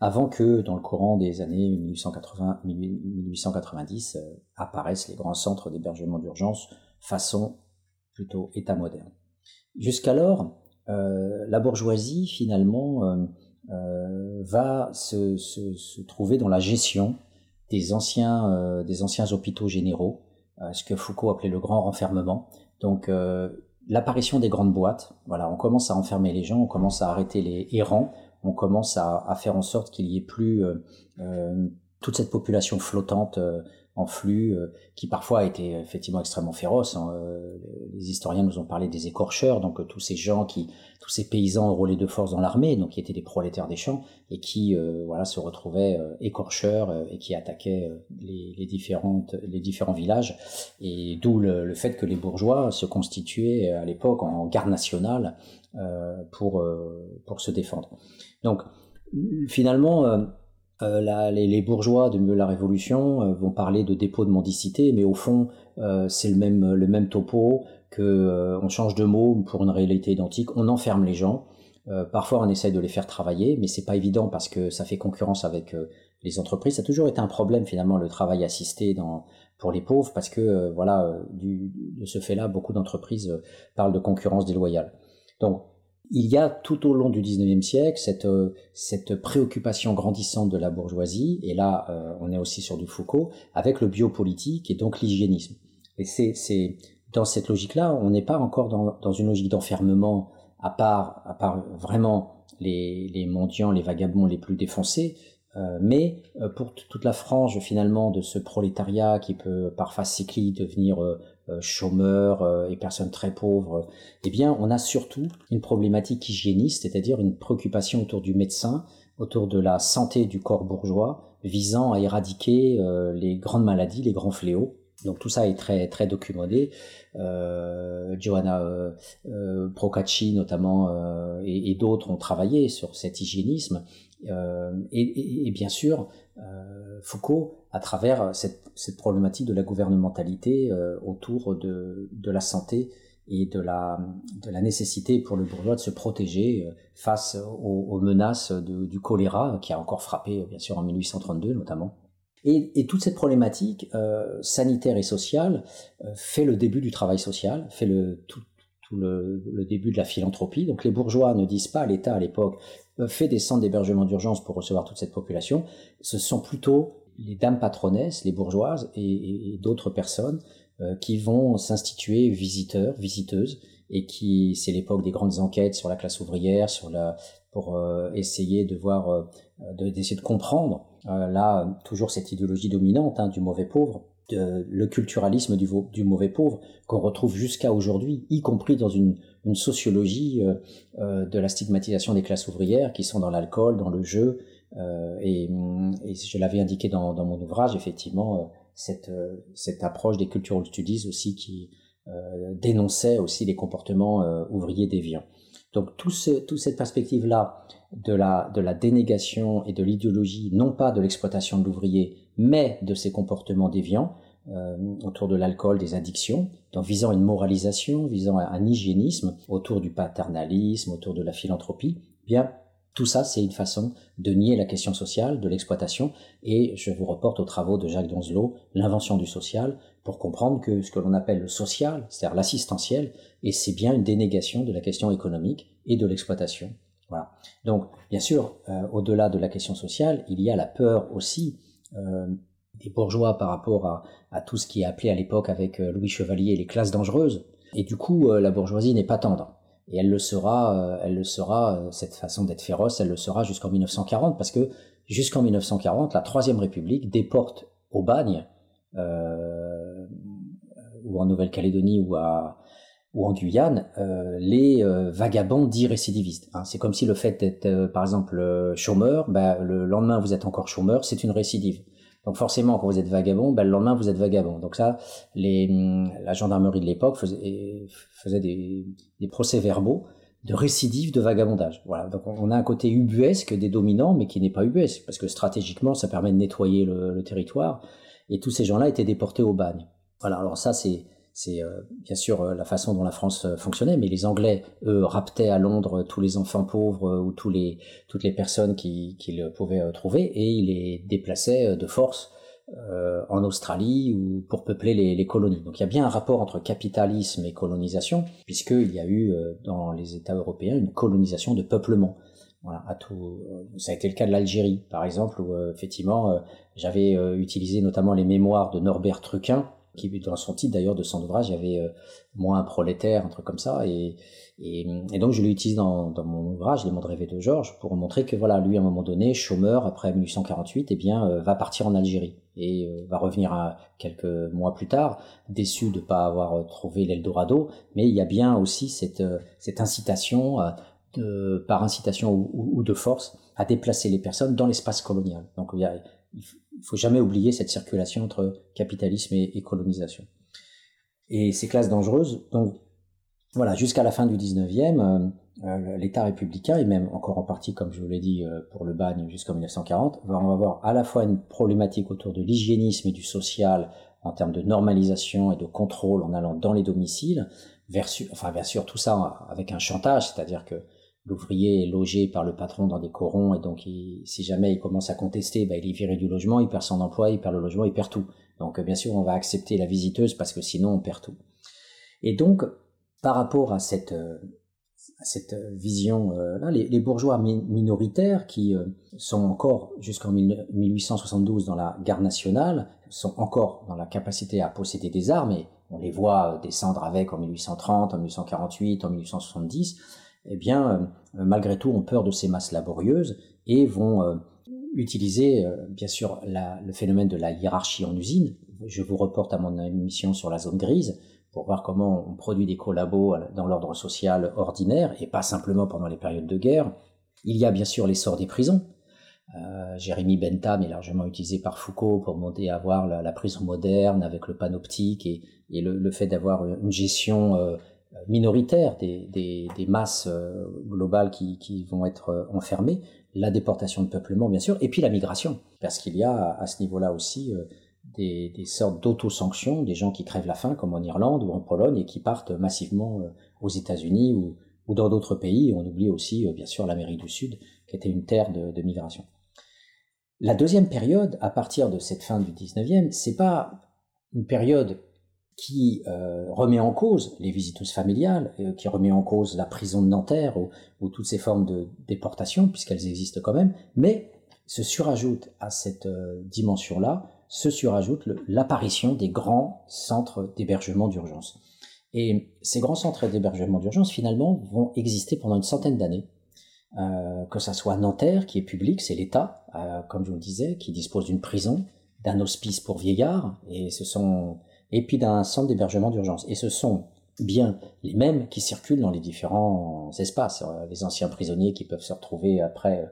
avant que dans le courant des années 1880, 1890 euh, apparaissent les grands centres d'hébergement d'urgence façon plutôt État moderne. Jusqu'alors, euh, la bourgeoisie finalement va se, se, se, trouver dans la gestion des anciens, euh, des anciens hôpitaux généraux, euh, ce que Foucault appelait le grand renfermement. Donc euh, l'apparition des grandes boîtes, voilà, on commence à enfermer les gens, on commence à arrêter les errants, on commence à, à faire en sorte qu'il y ait plus euh, toute cette population flottante en flux, euh, qui parfois a été effectivement extrêmement féroce. Hein. Euh, les historiens nous ont parlé des écorcheurs, donc euh, tous ces gens qui, tous ces paysans enrôlés de force dans l'armée, donc qui étaient des prolétaires des champs et qui, voilà, se retrouvaient écorcheurs et qui attaquaient les, différentes, les différents villages. Et d'où le, le, fait que les bourgeois se constituaient à l'époque en garde nationale pour pour se défendre. Donc finalement euh, les, les, bourgeois de la Révolution euh, vont parler de dépôt de mendicité, mais au fond, euh, c'est le même, le même topo, que on change de mot pour une réalité identique, on enferme les gens. parfois, on essaye de les faire travailler, mais c'est pas évident parce que ça fait concurrence avec les entreprises. Ça a toujours été un problème finalement le travail assisté dans, pour les pauvres, parce que voilà, du, de ce fait-là, beaucoup d'entreprises parlent de concurrence déloyale. Donc, il y a tout au long du 19e siècle cette, euh, cette préoccupation grandissante de la bourgeoisie, et là euh, on est aussi sur du Foucault, avec le biopolitique et donc l'hygiénisme. Et c'est dans cette logique-là, on n'est pas encore dans, dans, une logique d'enfermement, à part, à part vraiment les, les mendiants, les vagabonds les plus défoncés, euh, mais euh, pour toute la frange finalement de ce prolétariat qui peut par phase cyclique devenir euh, chômeur et personnes très pauvres, eh bien on a surtout une problématique hygiéniste, c'est-à-dire une préoccupation autour du médecin, autour de la santé du corps bourgeois, visant à éradiquer les grandes maladies, les grands fléaux. Donc tout ça est très très documenté. Euh, Johanna euh, Procacci notamment et, d'autres ont travaillé sur cet hygiénisme euh, et, bien sûr, euh, Foucault, à travers cette, cette, problématique de la gouvernementalité euh, autour de, de, la santé et de la, de la nécessité pour le bourgeois de se protéger face aux, menaces du choléra qui a encore frappé, bien sûr, en 1832 notamment. Et, toute cette problématique euh, sanitaire et sociale fait le début du travail social, fait le, tout, le, le, début de la philanthropie. Donc les bourgeois ne disent pas à l'État à l'époque fait des centres d'hébergement d'urgence pour recevoir toute cette population. Ce sont plutôt les dames patronesses, les bourgeoises et, d'autres personnes euh, qui vont s'instituer visiteurs, visiteuses, et qui c'est l'époque des grandes enquêtes sur la classe ouvrière, sur la pour euh, essayer de voir, euh, d'essayer de comprendre là toujours cette idéologie dominante hein, du mauvais pauvre le culturalisme du, mauvais pauvre qu'on retrouve jusqu'à aujourd'hui, y compris dans une, sociologie de la stigmatisation des classes ouvrières qui sont dans l'alcool, dans le jeu. Euh, et, et, je l'avais indiqué dans, dans, mon ouvrage, effectivement, cette, cette approche des cultural studies aussi qui dénonçait aussi les comportements ouvriers déviants. Donc tout ce, toute cette perspective-là de la, de la dénégation et de l'idéologie, non pas de l'exploitation de l'ouvrier, mais de ses comportements déviants euh, autour de l'alcool, des addictions, donc visant une moralisation, visant un hygiénisme autour du paternalisme, autour de la philanthropie, eh bien tout ça, c'est une façon de nier la question sociale, de l'exploitation, et je vous reporte aux travaux de Jacques Donzelot, l'invention du social, pour comprendre que ce que l'on appelle le social, c'est-à-dire l'assistentiel, et c'est bien une dénégation de la question économique et de l'exploitation. Voilà. Donc, bien sûr, euh, au-delà de la question sociale, il y a la peur aussi euh, des bourgeois par rapport à, à, tout ce qui est appelé à l'époque avec euh, Louis Chevalier les classes dangereuses. Et du coup, euh, la bourgeoisie n'est pas tendre. Et elle le sera, elle le sera, cette façon d'être féroce, elle le sera jusqu'en 1940, parce que jusqu'en 1940, la Troisième République déporte au bagne, euh, ou en Nouvelle-Calédonie, ou à, ou en Guyane, euh, les euh, vagabonds dits récidivistes. Hein. C'est comme si le fait d'être, par exemple, chômeur, bah, le lendemain vous êtes encore chômeur, c'est une récidive. Donc forcément, quand vous êtes vagabond, ben, le lendemain, vous êtes vagabond. Donc ça, hum, la gendarmerie de l'époque faisait, des procès-verbaux de récidive de vagabondage. Voilà. Donc on a un côté ubuesque des dominants, mais qui n'est pas ubuesque, parce que stratégiquement, ça permet de nettoyer le, le territoire. Et tous ces gens-là étaient déportés au bagne. Voilà. Alors ça, c'est c'est euh, bien sûr euh, la façon dont la France euh, fonctionnait, mais les Anglais, eux, raptaient à Londres tous les enfants pauvres ou tous les, toutes les personnes qu'ils qui pouvaient trouver et ils les déplaçaient de force en Australie ou pour peupler les, les, colonies. Donc il y a bien un rapport entre capitalisme et colonisation, puisqu'il y a eu dans les États européens une colonisation de peuplement. Voilà, à tout. Ça a été le cas de l'Algérie, par exemple, où effectivement j'avais utilisé notamment les mémoires de Norbert Truquin, qui dans son titre d'ailleurs de son ouvrage, il y avait euh, moins prolétaire, un truc comme ça, et, et, et donc je l'utilise dans, dans mon ouvrage, Les mondes rêvés de Georges, pour montrer que voilà, lui à un moment donné, chômeur après 1848, eh bien euh, va partir en Algérie et euh, va revenir à, quelques mois plus tard, déçu de ne pas avoir trouvé l'Eldorado, mais il y a bien aussi cette, cette incitation de, par incitation ou, ou, de force à déplacer les personnes dans l'espace colonial. Donc il y a, il faut jamais oublier cette circulation entre capitalisme et, colonisation. Et ces classes dangereuses, donc voilà, jusqu'à la fin du 19e, euh, euh, l'État républicain, et même encore en partie, comme je vous l'ai dit, euh, pour le bagne jusqu'en 1940, va avoir à la fois une problématique autour de l'hygiénisme et du social en termes de normalisation et de contrôle en allant dans les domiciles, enfin bien sûr tout ça avec un chantage, c'est-à-dire que l'ouvrier est logé par le patron dans des corons et donc si jamais il commence à contester, bah, il est viré du logement, il perd son emploi, il perd le logement, il perd tout. Donc bien sûr on va accepter la visiteuse parce que sinon on perd tout. Et donc par rapport à cette, cette vision là, les, bourgeois minoritaires qui sont encore jusqu'en 1872 dans la garde nationale, sont encore dans la capacité à posséder des armes et on les voit descendre avec en 1830, en 1848, en 1870, eh bien, malgré tout, ont peur de ces masses laborieuses et vont utiliser, bien sûr, le phénomène de la hiérarchie en usine. Je vous reporte à mon émission sur la zone grise pour voir comment on produit des collabos dans l'ordre social ordinaire et pas simplement pendant les périodes de guerre. Il y a bien sûr l'essor des prisons. Euh, Jérémy Bentham est largement utilisé par Foucault pour monter à voir la, prison moderne avec le panoptique et, le, fait d'avoir une gestion euh, minoritaire des, des, des masses euh, globales qui, qui, vont être euh, enfermées, la déportation de peuplement bien sûr, et puis la migration, parce qu'il y a à ce niveau-là aussi des, des sortes d'auto-sanctions, des gens qui crèvent la faim, comme en Irlande ou en Pologne, et qui partent massivement euh, aux États-Unis ou, ou, dans d'autres pays. On oublie aussi, euh, bien sûr, l'Amérique du Sud, qui était une terre de, de, migration. La deuxième période, à partir de cette fin du 19e, c'est pas une période qui euh, remet en cause les visiteuses familiales, euh, qui remet en cause la prison de Nanterre ou, ou toutes ces formes de déportation, puisqu'elles existent quand même, mais se surajoute à cette dimension-là se surajoute l'apparition des grands centres d'hébergement d'urgence. Et ces grands centres d'hébergement d'urgence, finalement, vont exister pendant une centaine d'années. Euh, que ça soit Nanterre, qui est public, c'est l'État, euh, comme je vous le disais, qui dispose d'une prison, d'un hospice pour vieillards, et ce sont et puis d'un centre d'hébergement d'urgence. Et ce sont bien les mêmes qui circulent dans les différents espaces. Euh, les anciens prisonniers qui peuvent se retrouver après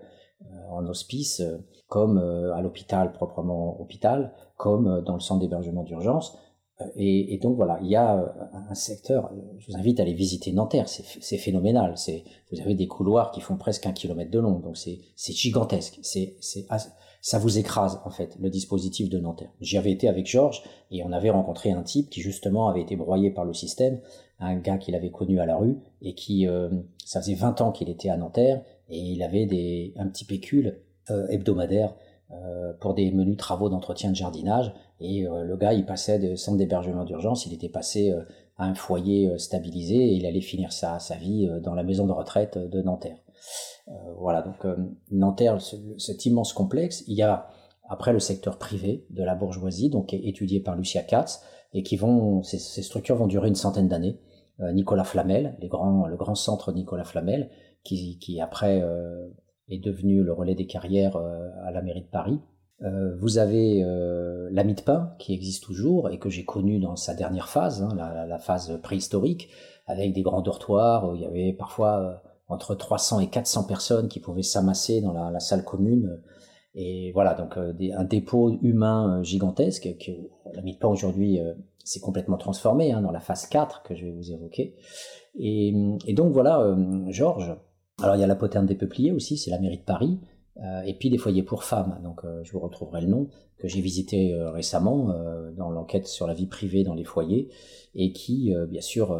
en hospice, comme euh, à l'hôpital proprement hôpital, comme euh, dans le centre d'hébergement d'urgence. Euh, et, donc voilà, il y a un secteur, je vous invite à aller visiter Nanterre, c'est phénoménal. Vous avez des couloirs qui font presque un kilomètre de long, donc c'est gigantesque. C'est, ça vous écrase en fait le dispositif de Nanterre. J'y avais été avec Georges et on avait rencontré un type qui justement avait été broyé par le système, un gars qu'il avait connu à la rue et qui, ça faisait 20 ans qu'il était à Nanterre et il avait des, un petit pécule euh, hebdomadaire euh, pour des menus travaux d'entretien de jardinage. Et euh, le gars, il passait de centre d'hébergement d'urgence, il était passé un foyer stabilisé et il allait finir sa, vie dans la maison de retraite de Nanterre. voilà, donc Nanterre, cet immense complexe, il y a après le secteur privé de la bourgeoisie, donc étudié par Lucia Katz, et qui vont, ces, structures vont durer une centaine d'années. Nicolas Flamel, le grand centre Nicolas Flamel, qui, qui après est devenu le relais des carrières euh, à la mairie de Paris. Euh, vous avez euh, l'ami de pain qui existe toujours et que j'ai connu dans sa dernière phase, hein, la, phase préhistorique, avec des grands dortoirs où il y avait parfois entre 300 et 400 personnes qui pouvaient s'amasser dans la, salle commune. Et voilà, donc des, un dépôt humain gigantesque que l'ami de pain aujourd'hui s'est complètement transformé hein, dans la phase 4 que je vais vous évoquer. Et, donc voilà, Georges, alors il y a la poterne des peupliers aussi, c'est la mairie de Paris, euh, et puis des foyers pour femmes, donc euh, je vous retrouverai le nom, que j'ai visité euh, récemment dans l'enquête sur la vie privée dans les foyers, et qui, bien sûr,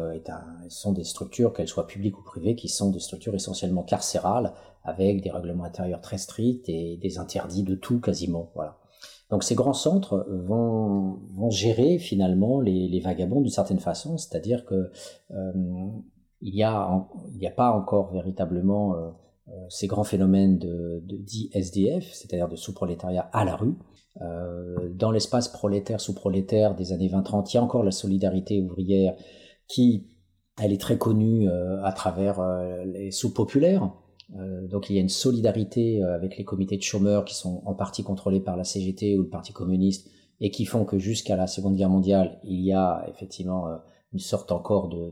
sont des structures, qu'elles soient publiques ou privées, qui sont des structures essentiellement carcérales, avec des règlements intérieurs très stricts et des interdits de tout quasiment. Voilà. Donc ces grands centres vont, gérer finalement les, vagabonds d'une certaine façon, c'est-à-dire que il n'y a, a pas encore véritablement euh, euh, ces grands phénomènes de, de dit SDF, c'est-à-dire de sous-prolétariat à la rue. Euh, dans l'espace prolétaire, sous-prolétaire des années 20-30, il y a encore la solidarité ouvrière qui, elle est très connue à travers les sous-populaires. donc il y a une solidarité avec les comités de chômeurs qui sont en partie contrôlés par la CGT ou le Parti communiste et qui font que jusqu'à la Seconde Guerre mondiale, il y a effectivement une sorte encore de,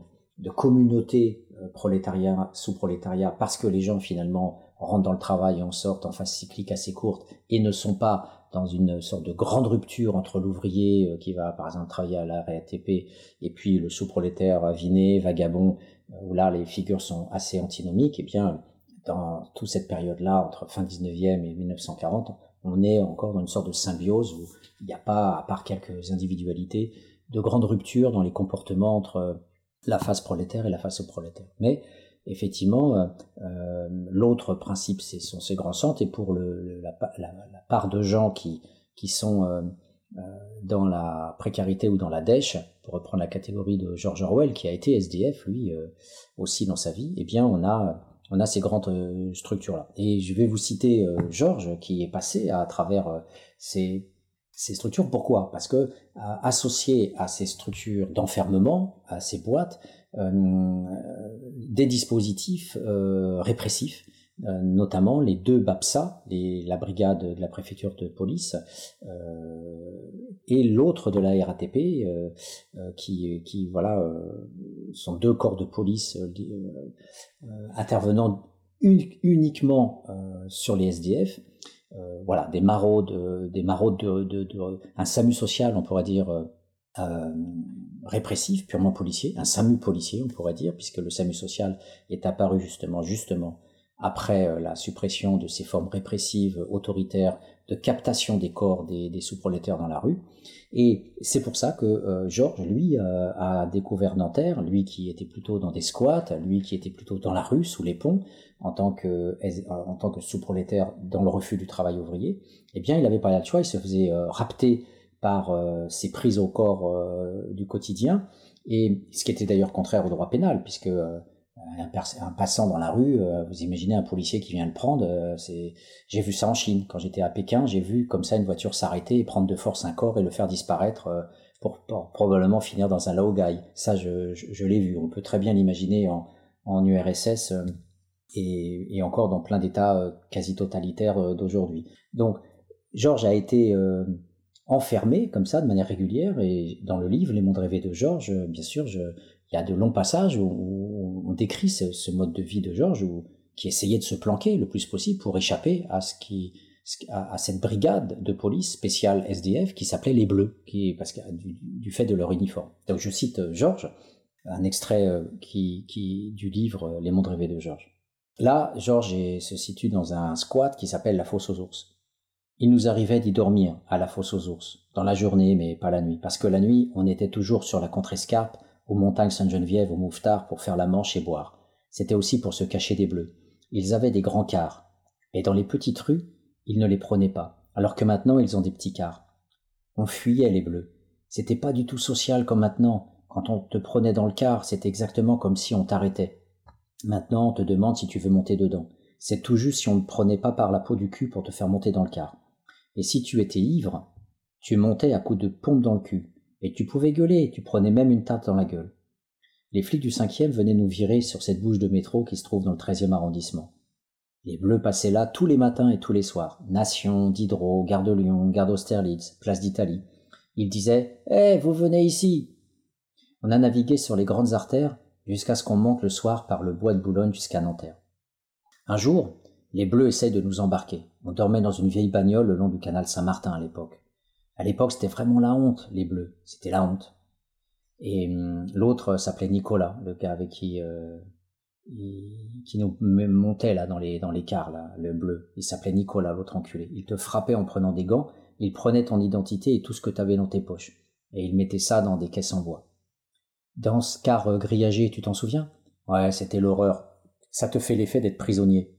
communauté euh, prolétariat, sous-prolétariat, parce que les gens finalement rentrent dans le travail et en sortent en phase cyclique assez courte et ne sont pas dans une sorte de grande rupture entre l'ouvrier euh, qui va par exemple travailler à la RATP et puis le sous-prolétaire aviné, vagabond, euh, où là les figures sont assez antinomiques, et eh bien dans toute cette période-là, entre fin 19e et 1940, on est encore dans une sorte de symbiose où il n'y a pas, à part quelques individualités, de grandes ruptures dans les comportements entre la phase prolétaire et la phase prolétaire. Mais effectivement, euh, euh, l'autre principe, ce sont ces grands centres, et pour la, part de gens qui, qui sont euh, dans la précarité ou dans la dèche, pour reprendre la catégorie de George Orwell, qui a été SDF, lui, aussi dans sa vie, eh bien, on a, on a ces grandes structures-là. Et je vais vous citer Georges, qui est passé à travers ces, ces structures. Pourquoi? Parce que associé à ces structures d'enfermement, à ces boîtes, des dispositifs répressifs euh, notamment les deux BAPSA, la brigade de la préfecture de police, euh, et l'autre de la RATP, euh, euh, qui, qui voilà, sont deux corps de police intervenant uniquement sur les SDF. Voilà, des maraudes, des maraudes de, un SAMU social, on pourrait dire. répressif, purement policier, un SAMU policier, on pourrait dire, puisque le SAMU social est apparu justement, justement après euh, la suppression de ces formes répressives, autoritaires, de captation des corps des, sous-prolétaires dans la rue. Et c'est pour ça que euh, Georges, lui, euh, a découvert Nanterre, lui qui était plutôt dans des squats, lui qui était plutôt dans la rue, sous les ponts, en tant que, en tant que sous-prolétaire dans le refus du travail ouvrier. Eh bien, il n'avait pas le choix, il se faisait rapter par ces prises au corps du quotidien, et ce qui était d'ailleurs contraire au droit pénal, puisque un, passant dans la rue, euh, vous imaginez un policier qui vient le prendre, euh, c'est, j'ai vu ça en Chine. Quand j'étais à Pékin, j'ai vu comme ça une voiture s'arrêter et prendre de force un corps et le faire disparaître euh, pour, probablement finir dans un laogai. Ça, je, je, l'ai vu. On peut très bien l'imaginer en, en URSS et, et, encore dans plein d'États quasi totalitaires d'aujourd'hui. Donc, Georges a été enfermé comme ça de manière régulière et dans le livre Les mondes rêvés de Georges, bien sûr, je, il y a de longs passages où, on décrit ce, mode de vie de Georges qui essayait de se planquer le plus possible pour échapper à cette brigade de police spéciale SDF qui s'appelait les Bleus, parce que du, fait de leur uniforme. Donc je cite euh, Georges, un extrait euh, qui, du livre euh, Les mondes rêvés de Georges. Là, Georges se situe dans un squat qui s'appelle la fosse aux ours. Il nous arrivait d'y dormir à la fosse aux ours, dans la journée mais pas la nuit, parce que la nuit, on était toujours sur la contrescarpe aux montagnes Sainte-Geneviève, au Mouffetard, pour faire la manche et boire. C'était aussi pour se cacher des bleus. Ils avaient des grands cars. Et dans les petites rues, ils ne les prenaient pas, alors que maintenant ils ont des petits cars. On fuyait les bleus. C'était pas du tout social comme maintenant. Quand on te prenait dans le car, c'était exactement comme si on t'arrêtait. Maintenant, on te demande si tu veux monter dedans. C'est tout juste si on ne prenait pas par la peau du cul pour te faire monter dans le car. Et si tu étais ivre, tu montais à coups de pompe dans le cul. Et tu pouvais gueuler, tu prenais même une tarte dans la gueule. Les flics du cinquième venaient nous virer sur cette bouche de métro qui se trouve dans le treizième arrondissement. Les bleus passaient là tous les matins et tous les soirs. Nation, Diderot, Gare de Lyon, Gare d'Austerlitz, Place d'Italie. Ils disaient Eh, vous venez ici On a navigué sur les grandes artères jusqu'à ce qu'on monte le soir par le bois de Boulogne jusqu'à Nanterre. Un jour, les bleus essayent de nous embarquer. On dormait dans une vieille bagnole le long du canal Saint-Martin à l'époque. À l'époque, c'était vraiment la honte, les bleus. C'était la honte. Et hum, l'autre s'appelait Nicolas, le gars avec qui euh, nous montait là dans les dans les cars là, le bleu. Il s'appelait Nicolas, l'autre enculé. Il te frappait en prenant des gants. Il prenait ton identité et tout ce que tu dans tes poches. Et il mettait ça dans des caisses en bois. Dans ce car euh, grillagé, tu t'en souviens? Ouais, c'était l'horreur. Ça te fait l'effet d'être prisonnier.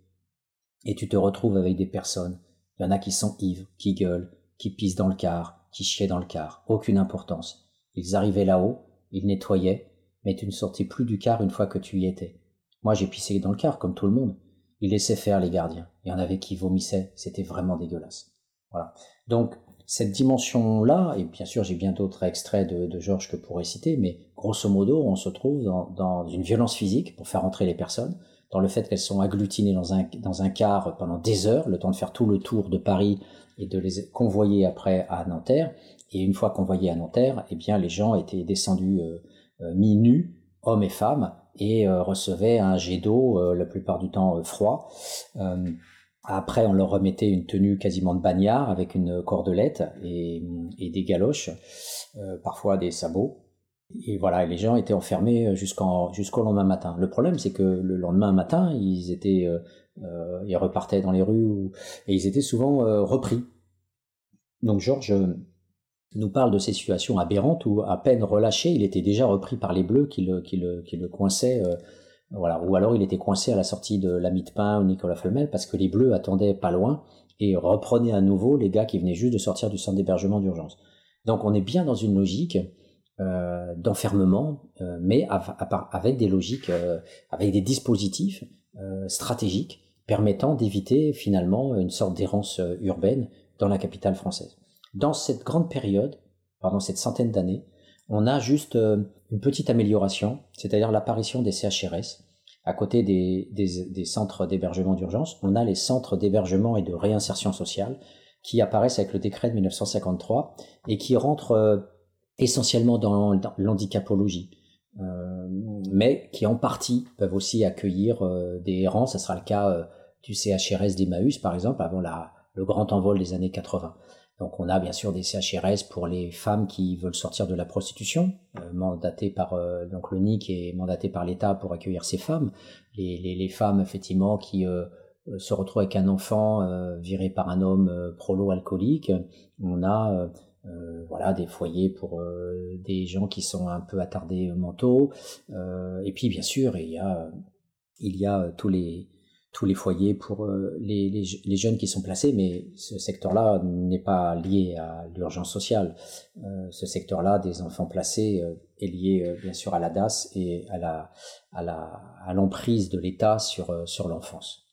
Et tu te retrouves avec des personnes. Il y en a qui sont ivres, qui gueulent, qui pissent dans le car, qui chiaient dans le car, aucune importance. Ils arrivaient là-haut, ils nettoyaient, mais tu ne sortais plus du car une fois que tu y étais. Moi j'ai pissé dans le car, comme tout le monde. Ils laissaient faire les gardiens. Il y en avait qui vomissaient, c'était vraiment dégueulasse. Voilà. Donc, cette dimension-là, et bien sûr j'ai bien d'autres extraits de, Georges que pourrais citer, mais grosso modo, on se trouve dans une violence physique pour faire entrer les personnes, dans le fait qu'elles sont agglutinées dans un, dans un car pendant des heures, le temps de faire tout le tour de Paris et de les convoyer après à Nanterre. Et une fois convoyés à Nanterre, eh bien, les gens étaient descendus euh, euh mi-nus, hommes et femmes, et euh, recevaient un jet d'eau, euh, la plupart du temps froid. après, on leur remettait une tenue quasiment de bagnard avec une cordelette et, et des galoches, parfois des sabots. Et voilà, les gens étaient enfermés jusqu'en jusqu'au lendemain matin. Le problème, c'est que le lendemain matin, ils étaient euh, ils repartaient dans les rues et ils étaient souvent euh, repris. Donc Georges nous parle de ces situations aberrantes où, à peine relâché, il était déjà repris par les Bleus qui le, qui le, qui le coinçaient. Euh, voilà. Ou alors il était coincé à la sortie de l'ami de pain ou Nicolas Flemel parce que les Bleus attendaient pas loin et reprenaient à nouveau les gars qui venaient juste de sortir du centre d'hébergement d'urgence. Donc on est bien dans une logique euh, d'enfermement, euh, mais avec des logiques, euh, avec des dispositifs stratégiques permettant d'éviter finalement une sorte d'errance urbaine dans la capitale française. Dans cette grande période, pendant cette centaine d'années, on a juste une petite amélioration, c'est-à-dire l'apparition des CHRS. À côté des, des centres d'hébergement d'urgence, on a les centres d'hébergement et de réinsertion sociale qui apparaissent avec le décret de 1953 et qui rentrent essentiellement dans, l'handicapologie, euh, mais qui en partie peuvent aussi accueillir euh, des errants. Ça sera le cas euh, du CHRS d'Emmaüs, par exemple, avant la, le grand envol des années 80. Donc on a bien sûr des CHRS pour les femmes qui veulent sortir de la prostitution, euh, mandatées par euh, donc le NIC est mandaté par l'État pour accueillir ces femmes. Les, les, les femmes effectivement qui se retrouvent avec un enfant viré par un homme prolo alcoolique. On a euh, voilà, des foyers pour euh, des gens qui sont un peu attardés mentaux. Euh, et puis bien sûr, il y a, il y a tous les tous les foyers pour les, les, les, jeunes qui sont placés, mais ce secteur-là n'est pas lié à l'urgence sociale. ce secteur-là des enfants placés est lié bien sûr à la DAS et à la à la à l'emprise de l'État sur sur l'enfance.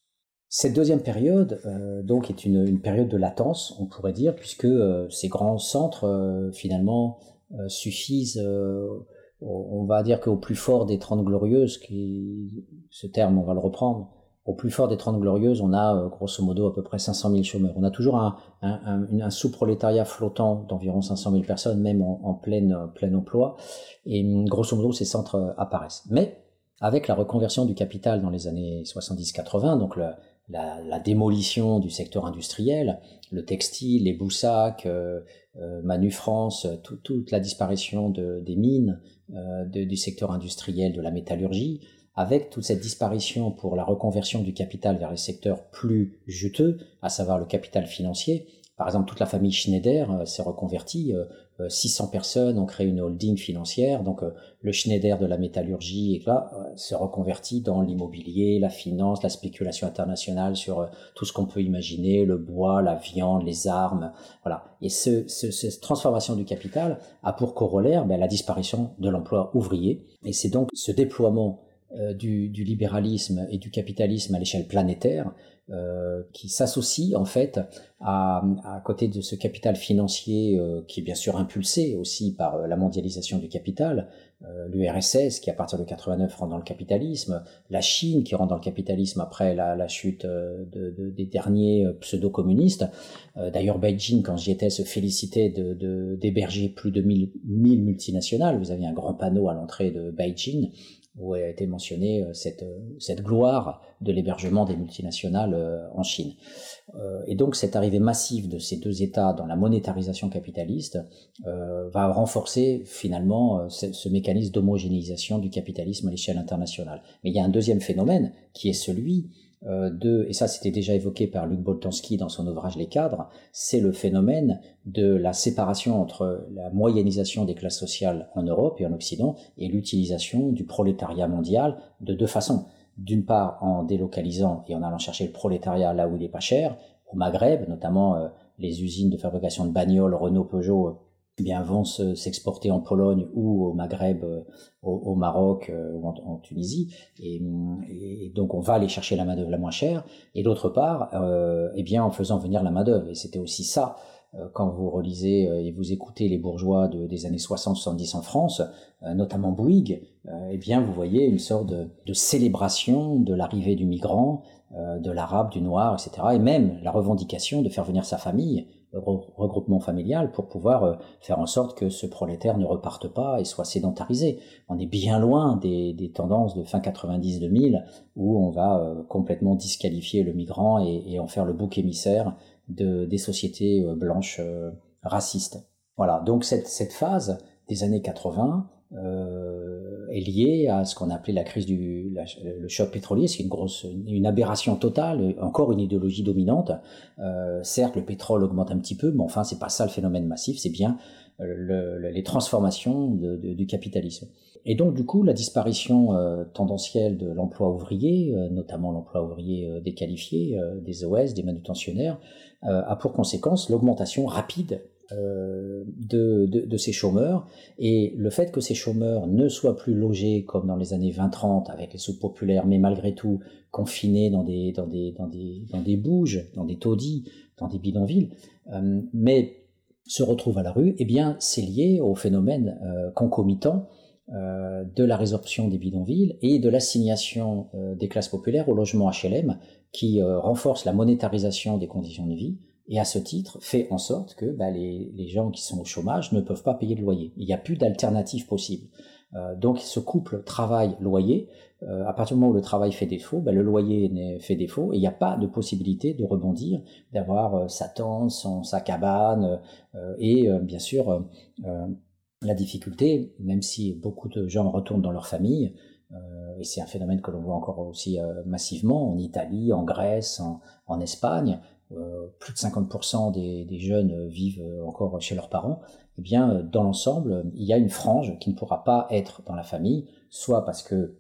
Cette deuxième période, euh, donc, est une, période de latence, on pourrait dire, puisque euh, ces grands centres, euh, finalement, suffisent, on va dire qu'au plus fort des Trente Glorieuses, qui, ce terme, on va le reprendre, au plus fort des Trente Glorieuses, on a grosso modo à peu près 500 000 chômeurs. On a toujours un, sous-prolétariat flottant d'environ 500 000 personnes, même en, plein, emploi, et grosso modo, ces centres apparaissent. Mais avec la reconversion du capital dans les années 70-80, donc le, la, la, démolition du secteur industriel, le textile, les Boussac, euh, euh Manu France, toute la disparition de, des mines, euh, du secteur industriel, de la métallurgie, avec toute cette disparition pour la reconversion du capital vers les secteurs plus juteux, à savoir le capital financier, par exemple, toute la famille Schneider euh, s'est reconvertie. 600 euh, euh, personnes ont créé une holding financière. Donc, le Schneider de la métallurgie et là se reconvertit dans l'immobilier, la finance, la spéculation internationale sur tout ce qu'on peut imaginer, le bois, la viande, les armes. Voilà. Et ce, ce, cette transformation du capital a pour corollaire ben, la disparition de l'emploi ouvrier. Et c'est donc ce déploiement du, du, libéralisme et du capitalisme à l'échelle planétaire euh, qui s'associe en fait à, côté de ce capital financier euh, qui est bien sûr impulsé aussi par euh, la mondialisation du capital, l'URSS qui à partir de 89 rentre dans le capitalisme, la Chine qui rentre dans le capitalisme après la, chute de, de, des derniers pseudo-communistes. D'ailleurs Beijing quand j'y étais se félicitait d'héberger plus de 1000, 1000 multinationales. Vous avez un grand panneau à l'entrée de Beijing où a été mentionnée euh, euh, cette gloire de l'hébergement des multinationales euh, en Chine. Et donc cette arrivée massive de ces deux États dans la monétarisation capitaliste va renforcer finalement ce, mécanisme d'homogénéisation du capitalisme à l'échelle internationale. Mais il y a un deuxième phénomène qui est celui euh, de, et ça c'était déjà évoqué par Luc Boltanski dans son ouvrage Les cadres, c'est le phénomène de la séparation entre la moyennisation des classes sociales en Europe et en Occident et l'utilisation du prolétariat mondial de deux façons. D'une part en délocalisant et en allant chercher le prolétariat là où il est pas cher, au Maghreb, notamment euh, les usines de fabrication de bagnoles Renault Peugeot eh bien vont s'exporter en Pologne ou au Maghreb, euh, au, Maroc euh, ou en, Tunisie, et, et, donc on va aller chercher la main d'œuvre la moins chère. Et d'autre part, eh bien en faisant venir la main d'œuvre. Et c'était aussi ça quand vous relisez et vous écoutez les bourgeois de, des années 60-70 en France, notamment Bouygues, eh bien vous voyez une sorte de, célébration de l'arrivée du migrant, de l'arabe, du noir, etc. Et même la revendication de faire venir sa famille regroupement familial pour pouvoir euh, faire en sorte que ce prolétaire ne reparte pas et soit sédentarisé. On est bien loin des, tendances de fin 90-2000 où on va euh, complètement disqualifier le migrant et, en faire le bouc émissaire de, des sociétés euh, blanches racistes. Voilà, donc cette, phase des années 80 euh, est lié à ce qu'on appelait la crise du le choc pétrolier, c'est une grosse une aberration totale, encore une idéologie dominante. Euh, certes, le pétrole augmente un petit peu, mais enfin c'est pas ça le phénomène massif, c'est bien euh, le, les transformations du capitalisme. Et donc du coup, la disparition euh, tendancielle de l'emploi ouvrier, euh, notamment l'emploi ouvrier déqualifié, des OS, des manutentionnaires, a pour conséquence l'augmentation rapide de, de, ces chômeurs. Et le fait que ces chômeurs ne soient plus logés comme dans les années 20-30 avec les soupes populaires, mais malgré tout confinés dans des, dans des, dans des, dans des bouges, dans des taudis, dans des bidonvilles, mais se retrouvent à la rue, eh bien, c'est lié au phénomène concomitant euh, de la résorption des bidonvilles et de l'assignation euh, des classes populaires au logement HLM qui euh, renforce la monétarisation des conditions de vie et à ce titre fait en sorte que bah, les, les, gens qui sont au chômage ne peuvent pas payer de loyer. Il n'y a plus d'alternative possible. donc ce couple travail-loyer, à partir du moment où le travail fait défaut, bah, le loyer fait défaut et il n'y a pas de possibilité de rebondir, d'avoir sa tente, son, sa cabane et bien sûr la difficulté, même si beaucoup de gens retournent dans leur famille, euh, et c'est un phénomène que l'on voit encore aussi euh, massivement en Italie, en Grèce, en, Espagne, euh, plus de 50% des, jeunes vivent encore chez leurs parents, eh bien, dans l'ensemble, il y a une frange qui ne pourra pas être dans la famille, soit parce que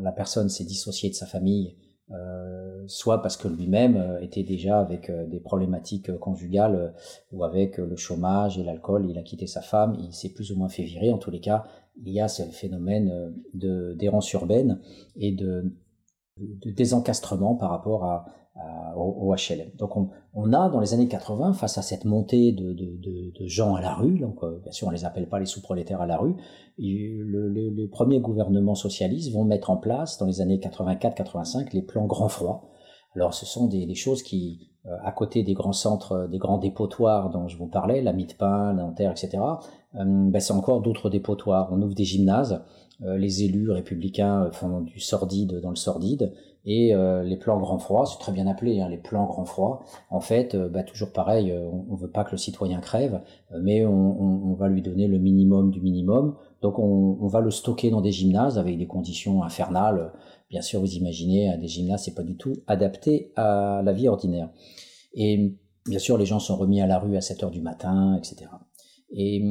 la personne s'est dissociée de sa famille euh, soit parce que lui-même euh, était déjà avec euh, des problématiques conjugales ou avec le chômage et l'alcool, il a quitté sa femme, il s'est plus ou moins fait virer. En tous les cas, il y a ce phénomène de d'errance urbaine et de, de désencastrement par rapport à, au, HLM. Donc on, on, a dans les années 80, face à cette montée de, de, de gens à la rue, donc bien sûr on les appelle pas les sous-prolétaires à la rue, le, les premiers gouvernements socialistes vont mettre en place dans les années 84-85 les plans grand froid. Alors ce sont des, des choses qui, euh, à côté des grands centres, des grands dépotoirs dont je vous parlais, la Mide-Pain, Nanterre, etc., euh, ben c'est encore d'autres dépotoirs. On ouvre des gymnases, euh, les élus républicains font du sordide dans le sordide, et euh, les plans grand froid, c'est très bien appelé, hein, les plans grand froid. En fait, euh, bah, toujours pareil, euh, on, ne veut pas que le citoyen crève, mais on, va lui donner le minimum du minimum. Donc on, va le stocker dans des gymnases avec des conditions infernales. Bien sûr, vous imaginez, des gymnases, c'est pas du tout adapté à la vie ordinaire. Et bien sûr, les gens sont remis à la rue à 7 heures du matin, etc. Et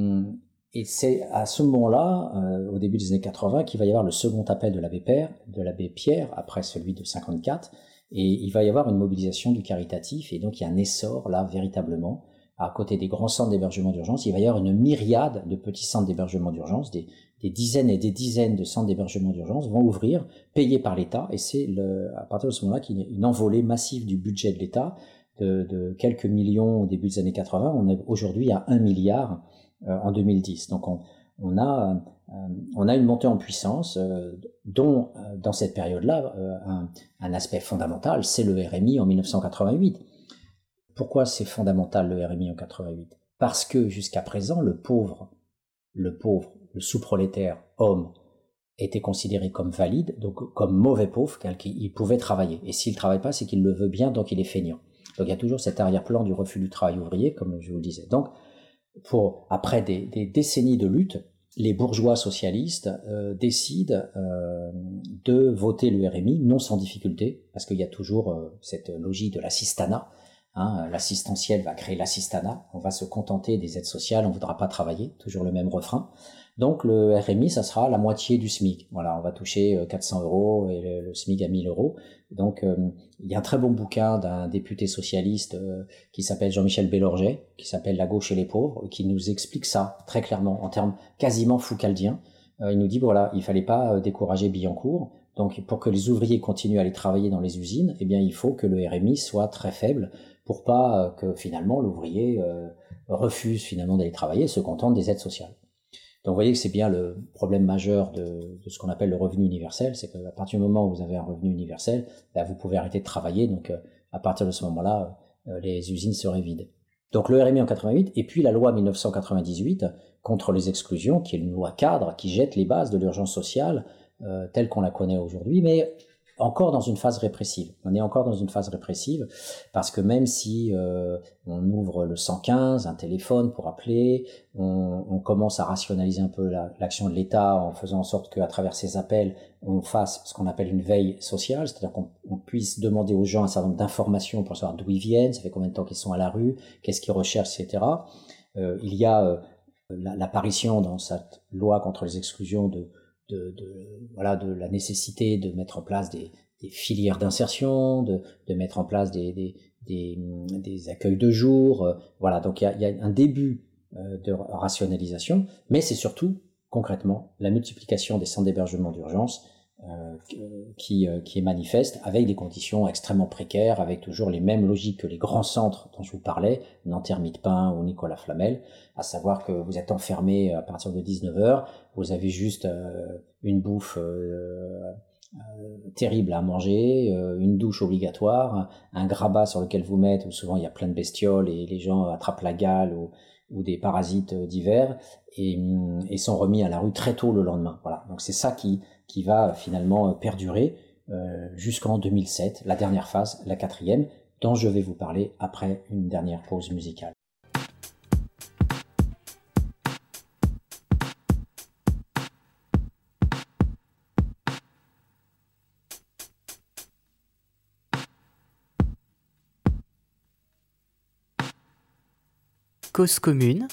et c'est à ce moment-là, euh, au début des années 80, qu'il va y avoir le second appel de l'abbé Père, de l'abbé Pierre, après celui de 54, et il va y avoir une mobilisation du caritatif, et donc il y a un essor là véritablement. À côté des grands centres d'hébergement d'urgence, il va y avoir une myriade de petits centres d'hébergement d'urgence, des, dizaines et des dizaines de centres d'hébergement d'urgence vont ouvrir, payés par l'État, et c'est à partir de ce moment-là qu'il y a une envolée massive du budget de l'État, de, de, quelques millions au début des années 80, on est aujourd'hui à un milliard en 2010. Donc on, a, euh, on a une montée en puissance euh, dont, dans cette période-là, un, aspect fondamental, c'est le RMI en 1988. Pourquoi c'est fondamental le RMI en 88 Parce que jusqu'à présent, le pauvre, le pauvre, le sous-prolétaire homme, était considéré comme valide, donc comme mauvais pauvre, il pouvait travailler. Et s'il ne travaille pas, c'est qu'il le veut bien, donc il est feignant. Donc il y a toujours cet arrière-plan du refus du travail ouvrier, comme je vous le disais. Donc pour, après des, décennies de lutte, les bourgeois socialistes euh, décident euh, de voter le RMI, non sans difficulté, parce qu'il y a toujours euh, cette logique de l'assistanat. Hein, L'assistentiel va créer l'assistanat, on va se contenter des aides sociales, on ne voudra pas travailler, toujours le même refrain. Donc le RMI, ça sera la moitié du SMIC. Voilà, on va toucher 400 euh, euros et le, SMIC à 1000 euros. Donc euh, il y a un très bon bouquin d'un député socialiste euh, qui s'appelle Jean-Michel Bélorget, qui s'appelle La gauche et les pauvres, qui nous explique ça très clairement en termes quasiment foucaldiens. il nous dit voilà, il fallait pas décourager Billancourt. Donc pour que les ouvriers continuent à aller travailler dans les usines, eh bien il faut que le RMI soit très faible pour pas que finalement l'ouvrier refuse finalement d'aller travailler et se contente des aides sociales. Donc vous voyez que c'est bien le problème majeur de, ce qu'on appelle le revenu universel, c'est qu'à partir du moment où vous avez un revenu universel, bah, vous pouvez arrêter de travailler, donc euh, à partir de ce moment-là, euh, les usines seraient vides. Donc le RMI en 88, et puis la loi 1998 contre les exclusions, qui est une loi cadre qui jette les bases de l'urgence sociale euh, telle qu'on la connaît aujourd'hui, mais encore dans une phase répressive. On est encore dans une phase répressive parce que même si euh, on ouvre le 115, un téléphone pour appeler, on, commence à rationaliser un peu l'action de l'État en faisant en sorte qu'à travers ces appels, on fasse ce qu'on appelle une veille sociale, c'est-à-dire qu'on puisse demander aux gens un certain nombre d'informations pour savoir d'où ils viennent, ça fait combien de temps qu'ils sont à la rue, qu'est-ce qu'ils recherchent, etc. Euh, il y a euh, l'apparition dans cette loi contre les exclusions de de, de, voilà, de la nécessité de mettre en place des, des filières d'insertion, de, de, mettre en place des, des, des, accueils de jour. voilà, donc il y a, un début de rationalisation, mais c'est surtout concrètement la multiplication des centres d'hébergement d'urgence euh, qui, euh, qui est manifeste avec des conditions extrêmement précaires, avec toujours les mêmes logiques que les grands centres dont je vous parlais, Nanterre Pain ou Nicolas Flamel, à savoir que vous êtes enfermé à partir de 19h, vous avez juste euh, une bouffe terrible à manger, une douche obligatoire, un grabat sur lequel vous mettez, où souvent il y a plein de bestioles et les gens attrapent la gale ou, des parasites divers et, et, sont remis à la rue très tôt le lendemain. Voilà. Donc c'est ça qui, qui va finalement euh, perdurer euh, jusqu'en 2007, la dernière phase, la quatrième, dont je vais vous parler après une dernière pause musicale. Cause commune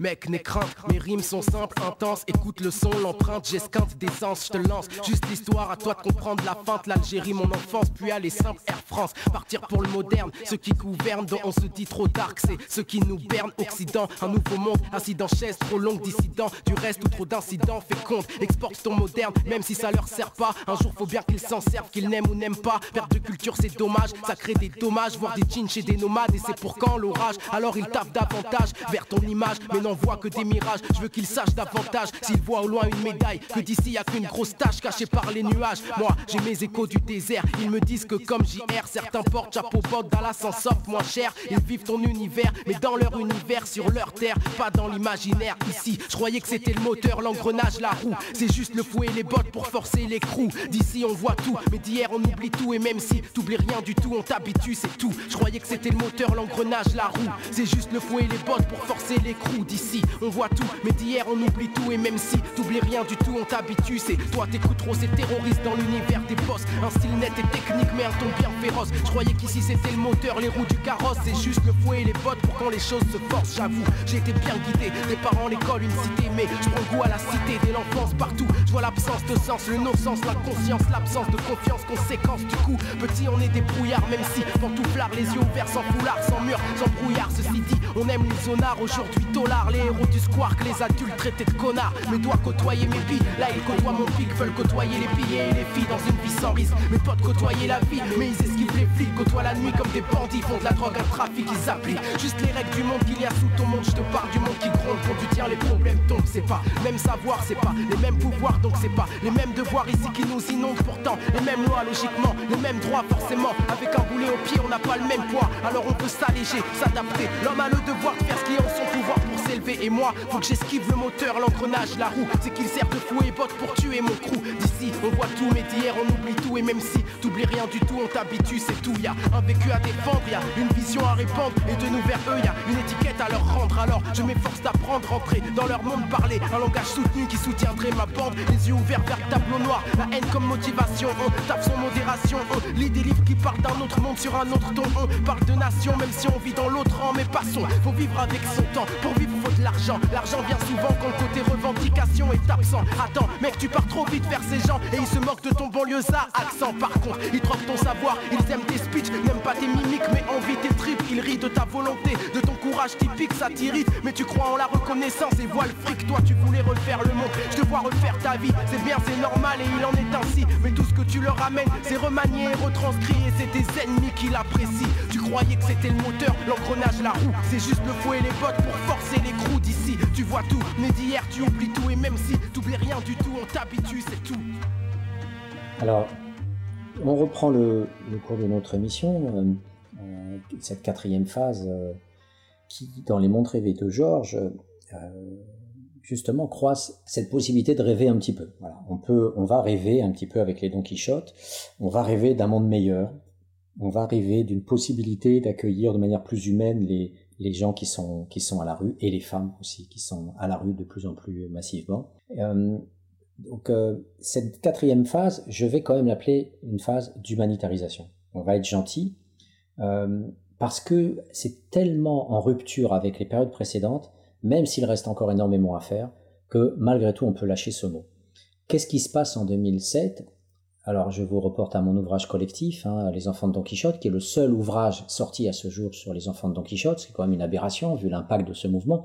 Mec, n'aie crainte, mes rimes sont simples, intenses. Écoute le son, l'empreinte, j'esquinte d'essence, je te lance. Juste l'histoire, à toi de comprendre la feinte. L'Algérie, mon enfance, puis aller simple, Air France. Partir pour le moderne, ceux qui gouvernent, on se dit trop dark, c'est ceux qui nous bernent. Occident, un nouveau monde, dans chaise, trop longue, dissident. Du reste ou trop d'incidents, fais compte, exporte ton moderne, même si ça leur sert pas. Un jour, faut bien qu'ils s'en servent, qu'ils n'aiment ou n'aiment pas. Perte de culture, c'est dommage, ça crée des dommages, voir des jeans chez des nomades, et c'est pour quand l'orage? Alors ils tapent davantage vers ton image, mais n'en voit que des mirages. Je veux qu'ils sachent davantage s'ils voient au loin une médaille. Que d'ici y a qu'une grosse tache cachée par les nuages. Moi, j'ai mes échos du désert. Ils me disent que comme JR, certains portent chapeau bord Dallas s'en sortent moins cher. Ils vivent ton univers, mais dans leur univers, sur leur terre, pas dans l'imaginaire. Ici, je croyais que c'était le moteur, l'engrenage, la roue. C'est juste le fouet et les bottes pour forcer les crews. D'ici, on voit tout, mais d'hier, on oublie tout. Et même si t'oublies rien du tout, on t'habitue, c'est tout. Je croyais que c'était le moteur, l'engrenage, la roue. C'est juste le fouet et les bottes pour forcer les crews. D'ici, on voit tout, mais d'hier on oublie tout. Et même si t'oublies rien du tout, on t'habitue. C'est toi, t'écoutes trop ces terroristes dans l'univers des boss. Un style net et technique, mais un ton bien féroce. Je croyais qu'ici c'était le moteur, les roues du carrosse. C'est juste le fouet et les bottes pour quand les choses se forcent. J'avoue, j'ai été bien guidé. Des parents, l'école, une cité, mais je prends goût à la cité dès l'enfance partout. Je vois l'absence de sens, le non-sens, la conscience, l'absence de confiance, conséquence. Du coup, petit, on est des brouillards, même si flard les yeux ouverts, sans foulard, sans mur, sans brouillard. Ceci dit, on aime les zonards aujourd'hui, les héros du squark, les adultes traités de connards. Mais dois côtoyer mes billes, là ils côtoient mon pic, veulent côtoyer les billets et les filles dans une vie sans risque. Mes potes côtoyer la vie, mais ils esquivent les flics, côtoient la nuit comme des bandits, font de la drogue, un trafic, ils appliquent juste les règles du monde qu'il y a sous ton monde. Je te parle du monde qui gronde quand tu tiens les problèmes tombent, c'est pas même savoir, c'est pas les mêmes pouvoirs, donc c'est pas les mêmes devoirs ici qui nous inondent pourtant, les mêmes lois logiquement, les mêmes droits forcément. Avec un boulet au pied, on n'a pas le même poids, alors on peut s'alléger, s'adapter. L'homme a le devoir de faire ce qui est en son pouvoir et moi, faut que j'esquive le moteur, l'engrenage, la roue. C'est qu'il sert de fou et botte pour tuer mon crew. D'ici, on voit tout, mais d'hier, on oublie tout. Et même si t'oublies rien du tout, on t'habitue, c'est tout. Y'a un vécu à défendre, y'a une vision à répandre. Et de nous vers eux, y'a une étiquette à leur rendre. Alors, je m'efforce d'apprendre, rentrer dans leur monde, parler un langage soutenu qui soutiendrait ma bande. Les yeux ouverts vers le tableau noir, la haine comme motivation. On tape son modération, on lit des livres qui parlent d'un autre monde sur un autre ton. On parle de nation, même si on vit dans l'autre rang. Mais passons, faut vivre avec son temps. Pour vivre, faut l'argent. L'argent vient souvent quand le côté revendication est absent. Attends, mec, tu pars trop vite vers ces gens et ils se moquent de ton banlieusard accent. Par contre, ils troquent ton savoir, ils aiment tes speeches, n'aiment pas tes mimiques, mais envie tes tripes. Ils rient de ta volonté, de ton courage typique, ça t'irrite. Mais tu crois en la reconnaissance et vois le fric. Toi, tu voulais refaire le monde, je te vois refaire ta vie. C'est bien, c'est normal et il en est ainsi. Mais tout ce que tu leur ramènes, c'est remanié et retranscrit et c'est tes ennemis qui l'apprécient. Croyais que c'était le moteur, l'engrenage, la roue. C'est juste le fouet et les bottes pour forcer les crews d'ici. Tu vois tout, mais d'hier tu oublies tout et même si t'oublies rien du tout, on t'habitue, c'est tout. Alors, on reprend le, cours de notre émission, euh, euh, cette quatrième phase euh, qui, dans les mondes rêvés de Georges, justement croise cette possibilité de rêver un petit peu. Voilà, on peut, on va rêver un petit peu avec les Don Quichotte. On va rêver d'un monde meilleur. On va rêver d'une possibilité d'accueillir de manière plus humaine les, les gens qui sont, qui sont à la rue et les femmes aussi qui sont à la rue de plus en plus massivement. Euh, donc euh, cette quatrième phase, je vais quand même l'appeler une phase d'humanitarisation. On va être gentil euh, parce que c'est tellement en rupture avec les périodes précédentes, même s'il reste encore énormément à faire, que malgré tout on peut lâcher ce mot. Qu'est-ce qui se passe en 2007 Alors je vous reporte à mon ouvrage collectif, hein, Les enfants de Don Quichotte, qui est le seul ouvrage sorti à ce jour sur les enfants de Don Quichotte, c'est quand même une aberration vu l'impact de ce mouvement.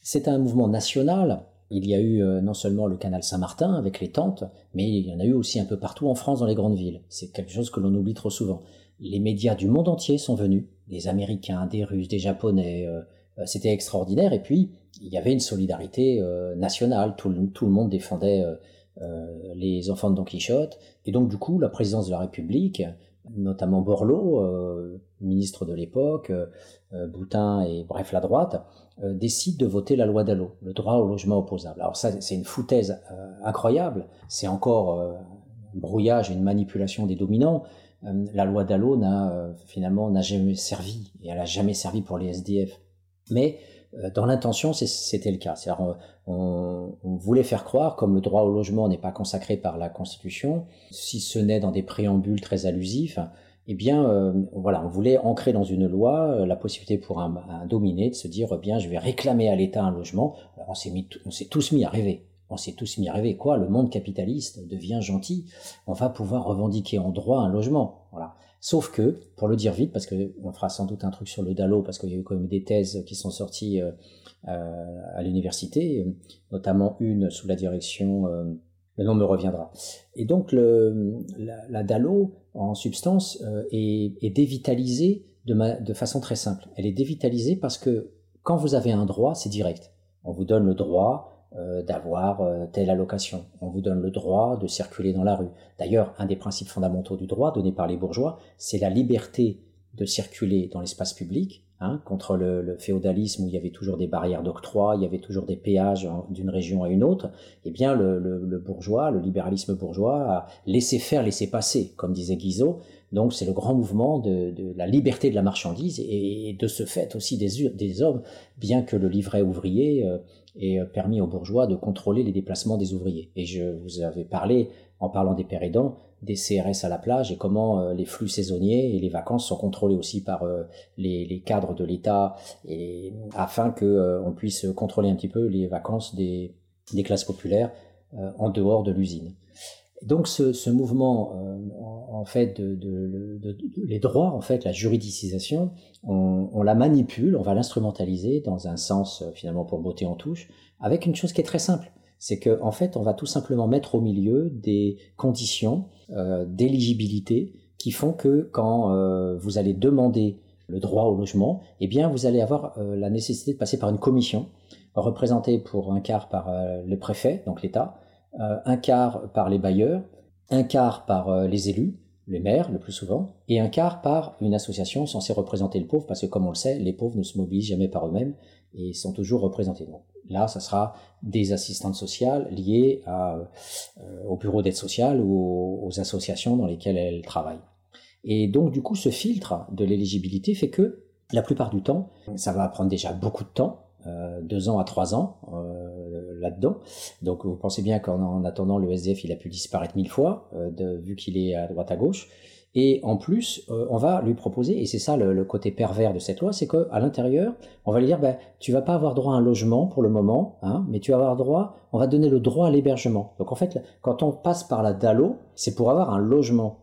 C'est un mouvement national. Il y a eu euh, non seulement le canal Saint-Martin avec les tentes, mais il y en a eu aussi un peu partout en France dans les grandes villes. C'est quelque chose que l'on oublie trop souvent. Les médias du monde entier sont venus, des Américains, des Russes, des Japonais. Euh, euh, c'était extraordinaire. Et puis il y avait une solidarité nationale. Tout le, tout le, monde défendait les enfants de Don Quichotte. Et donc du coup, la présidence de la République notamment Borloo, euh, ministre de l'époque, euh, Boutin et bref la droite, euh, décident de voter la loi Dallot, le droit au logement opposable. Alors ça, c'est une foutaise incroyable, c'est encore un brouillage et une manipulation des dominants. la loi Dallot n'a finalement n'a jamais servi, et elle n'a jamais servi pour les SDF. Mais euh, dans l'intention, c'était le cas. On, on, voulait faire croire, comme le droit au logement n'est pas consacré par la Constitution, si ce n'est dans des préambules très allusifs, eh bien, euh, voilà, on voulait ancrer dans une loi euh, la possibilité pour un, dominé de se dire, eh bien, je vais réclamer à l'État un logement. on s'est tous mis à rêver. On s'est tous mis à rêver. Quoi? Le monde capitaliste devient gentil. On va pouvoir revendiquer en droit un logement. Voilà. Sauf que, pour le dire vite, parce qu'on fera sans doute un truc sur le DALO, parce qu'il y a eu quand même des thèses qui sont sorties euh, euh, à l'université, notamment une sous la direction, euh, le nom me reviendra. Et donc le, la, la, DALO, en substance, est, est, dévitalisée de, de façon très simple. Elle est dévitalisée parce que quand vous avez un droit, c'est direct. On vous donne le droit d'avoir euh, telle allocation. On vous donne le droit de circuler dans la rue. D'ailleurs, un des principes fondamentaux du droit donné par les bourgeois, c'est la liberté de circuler dans l'espace public, hein, contre le, féodalisme où il y avait toujours des barrières d'octroi, il y avait toujours des péages d'une région à une autre. Eh bien, le, le, bourgeois, le libéralisme bourgeois a laissé faire, laissé passer, comme disait Guizot. Donc, c'est le grand mouvement de, de, la liberté de la marchandise et, de ce fait aussi des, des hommes, bien que le livret ouvrier euh, et euh, permis aux bourgeois de contrôler les déplacements des ouvriers. Et je vous avais parlé, en parlant des pères des CRS à la plage et comment euh, les flux saisonniers et les vacances sont contrôlés aussi par euh, les, cadres de l'État et afin que on puisse contrôler un petit peu les vacances des, classes populaires en dehors de l'usine. Donc ce mouvement, en, fait, les droits, en fait, la juridicisation, on, la manipule, on va l'instrumentaliser dans un sens finalement pour botter en touche, avec une chose qui est très simple, c'est que en fait, on va tout simplement mettre au milieu des conditions euh, d'éligibilité qui font que quand euh, vous allez demander le droit au logement, eh bien, vous allez avoir euh, la nécessité de passer par une commission représentée pour un quart par euh, le préfet, donc l'État, euh, un quart par les bailleurs, un quart par euh, les élus, les maires le plus souvent, et un quart par une association censée représenter le pauvre, parce que comme on le sait, les pauvres ne se mobilisent jamais par eux-mêmes et sont toujours représentés. Donc là, ça sera des assistantes sociales liées euh, au bureau d'aide sociale ou aux, associations dans lesquelles elles travaillent. Et donc du coup, ce filtre de l'éligibilité fait que la plupart du temps, ça va prendre déjà beaucoup de temps, euh, deux ans à trois ans euh, là-dedans. Donc vous pensez bien qu'en attendant, le SDF, il a pu disparaître mille fois, euh, de, vu qu'il est à droite à gauche. Et en plus, on va lui proposer, et c'est ça le, côté pervers de cette loi, c'est qu'à l'intérieur, on va lui dire, ben, tu vas pas avoir droit à un logement pour le moment, hein, mais tu vas avoir droit, on va donner le droit à l'hébergement. Donc en fait, quand on passe par la DALO, c'est pour avoir un logement.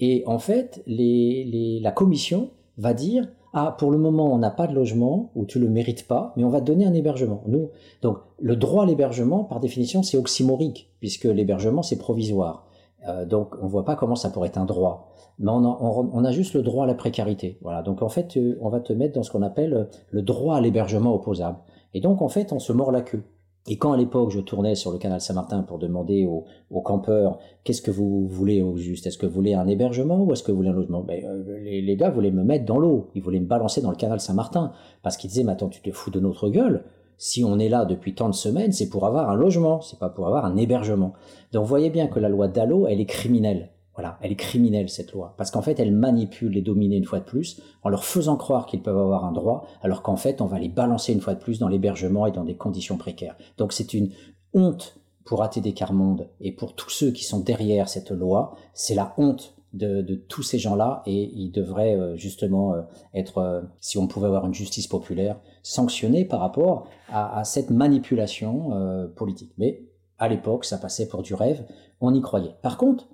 Et en fait, les, la commission va dire, ah, pour le moment, on n'a pas de logement, ou tu le mérites pas, mais on va te donner un hébergement. Nous, donc, le droit à l'hébergement, par définition, c'est oxymorique, puisque l'hébergement, c'est provisoire. Euh, donc, on voit pas comment ça pourrait être un droit. Mais on a, juste le droit à la précarité. Voilà. Donc, en fait, euh, on va te mettre dans ce qu'on appelle le droit à l'hébergement opposable. Et donc, en fait, on se mord la queue. Et quand à l'époque je tournais sur le canal Saint-Martin pour demander aux, campeurs qu'est-ce que vous voulez au juste, est-ce que vous voulez un hébergement ou est-ce que vous voulez un logement? Ben, euh, les, gars voulaient me mettre dans l'eau, ils voulaient me balancer dans le canal Saint-Martin. Parce qu'ils disaient mais attends tu te fous de notre gueule, si on est là depuis tant de semaines c'est pour avoir un logement, c'est pas pour avoir un hébergement. Donc voyez bien que la loi Dallot elle est criminelle. Voilà, elle est criminelle cette loi, parce qu'en fait elle manipule les dominés une fois de plus, en leur faisant croire qu'ils peuvent avoir un droit, alors qu'en fait on va les balancer une fois de plus dans l'hébergement et dans des conditions précaires. Donc c'est une honte pour ATD Carmonde et pour tous ceux qui sont derrière cette loi, c'est la honte de, tous ces gens-là et ils devraient euh, justement euh, être, euh, si on pouvait avoir une justice populaire, sanctionnés par rapport à cette manipulation politique. Mais à l'époque, ça passait pour du rêve, on y croyait. Par contre,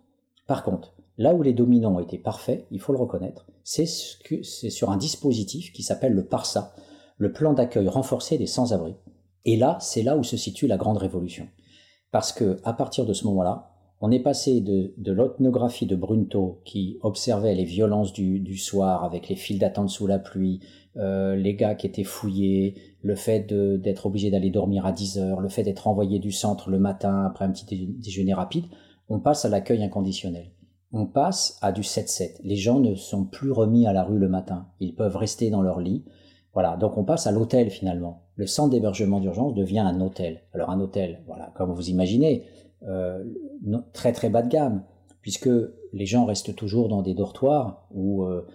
Par contre, là où les dominants ont été parfaits, il faut le reconnaître, c'est sur un dispositif qui s'appelle le PARSA, le plan d'accueil renforcé des sans-abri. Et là, c'est là où se situe la grande révolution. Parce que, à partir de ce moment-là, on est passé de, de l'ethnographie de Brunto, qui observait les violences du, soir avec les files d'attente sous la pluie, euh, les gars qui étaient fouillés, le fait d'être obligé d'aller dormir à 10 heures, le fait d'être envoyé du centre le matin après un petit déjeuner rapide, on passe à l'accueil inconditionnel. On passe à du 7-7. Les gens ne sont plus remis à la rue le matin. Ils peuvent rester dans leur lit. Voilà, donc on passe à l'hôtel finalement. Le centre d'hébergement d'urgence devient un hôtel. Alors un hôtel, voilà, comme vous imaginez, euh, très très bas de gamme, puisque les gens restent toujours dans des dortoirs où euh,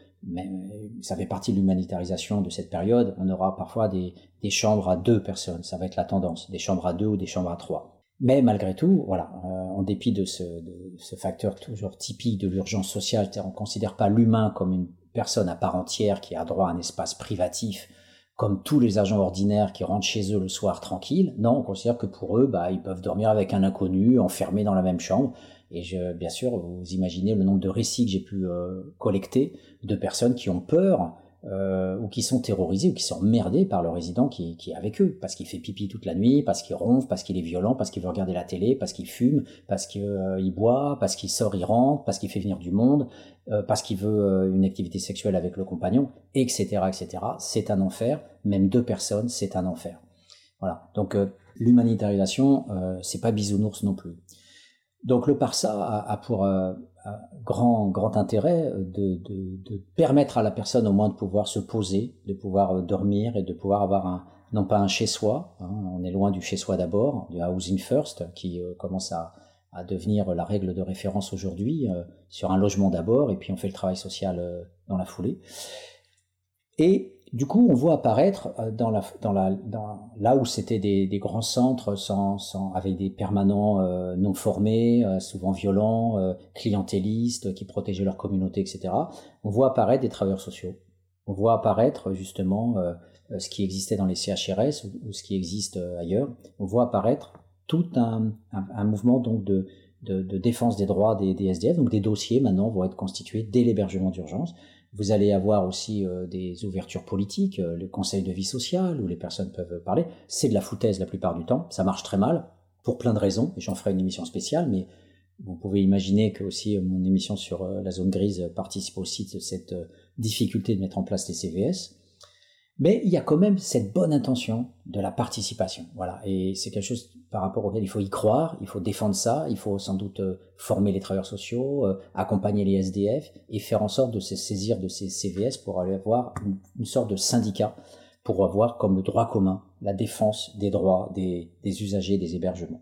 ça fait partie de l'humanitarisation de cette période. On aura parfois des, chambres à deux personnes, ça va être la tendance, des chambres à deux ou des chambres à trois. Mais malgré tout, voilà, euh, en dépit de ce, ce, facteur toujours typique de l'urgence sociale, on ne considère pas l'humain comme une personne à part entière qui a droit à un espace privatif comme tous les agents ordinaires qui rentrent chez eux le soir tranquille. Non, on considère que pour eux, bah, ils peuvent dormir avec un inconnu, enfermés dans la même chambre. Et je, bien sûr, vous imaginez le nombre de récits que j'ai pu euh, collecter de personnes qui ont peur euh, ou qui sont terrorisés ou qui sont merdés par le résident qui, qui est avec eux, parce qu'il fait pipi toute la nuit, parce qu'il ronfle, parce qu'il est violent, parce qu'il veut regarder la télé, parce qu'il fume, parce qu'il euh, boit, parce qu'il sort, il rentre, parce qu'il fait venir du monde, euh, parce qu'il veut euh, une activité sexuelle avec le compagnon, etc., etc. C'est un enfer. Même deux personnes, c'est un enfer. Voilà. Donc l'humanitarisation, c'est pas bisounours non plus. Donc le Parsa a, a pour grand, grand intérêt de, de, permettre à la personne au moins de pouvoir se poser, de pouvoir euh, dormir et de pouvoir avoir un, non pas un chez-soi, hein, on est loin du chez-soi d'abord, du housing first, qui euh, commence à, à, devenir la règle de référence aujourd'hui, euh, sur un logement d'abord, et puis on fait le travail social dans la foulée. Et du coup, on voit apparaître euh, là où c'était des, grands centres avec des permanents euh, non formés, euh, souvent violents, clientélistes, qui protégeaient leur communauté, etc. On voit apparaître des travailleurs sociaux. On voit apparaître justement ce qui existait dans les CHRS ou, ce qui existe ailleurs. On voit apparaître tout un, mouvement donc de, défense des droits des, des SDF. Donc des dossiers maintenant vont être constitués dès l'hébergement d'urgence vous allez avoir aussi euh, des ouvertures politiques, euh, le conseil de vie sociale, où les personnes peuvent parler. C'est de la foutaise la plupart du temps, ça marche très mal, pour plein de raisons, et j'en ferai une émission spéciale, mais vous pouvez imaginer que aussi euh, mon émission sur la zone grise participe aussi de cette difficulté de mettre en place les CVS. Mais il y a quand même cette bonne intention de la participation. Voilà. Et c'est quelque chose par rapport auquel il faut y croire, il faut défendre ça, il faut sans doute euh, former les travailleurs sociaux, euh, accompagner les SDF et faire en sorte de se saisir de ces CVS pour aller avoir une, sorte de syndicat pour avoir comme le droit commun la défense des droits des, usagers des hébergements,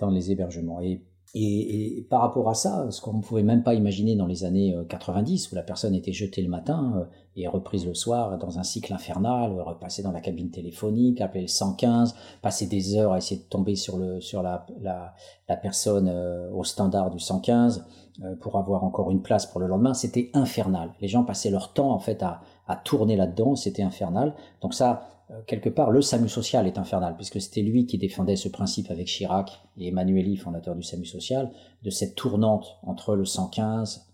dans les hébergements. Et et, et, par rapport à ça, ce qu'on ne pouvait même pas imaginer dans les années 90, euh, où la personne était jetée le matin euh, et reprise le soir dans un cycle infernal, repasser dans la cabine téléphonique, appeler le 115, passer des heures à essayer de tomber sur, le, sur la, la, la personne euh, au standard du 115 pour avoir encore une place pour le lendemain, c'était infernal. Les gens passaient leur temps en fait à, à tourner là-dedans, c'était infernal. Donc ça, euh, quelque part, le SAMU social est infernal, puisque c'était lui qui défendait ce principe avec Chirac et Emmanueli, fondateur du SAMU social, de cette tournante entre le 115,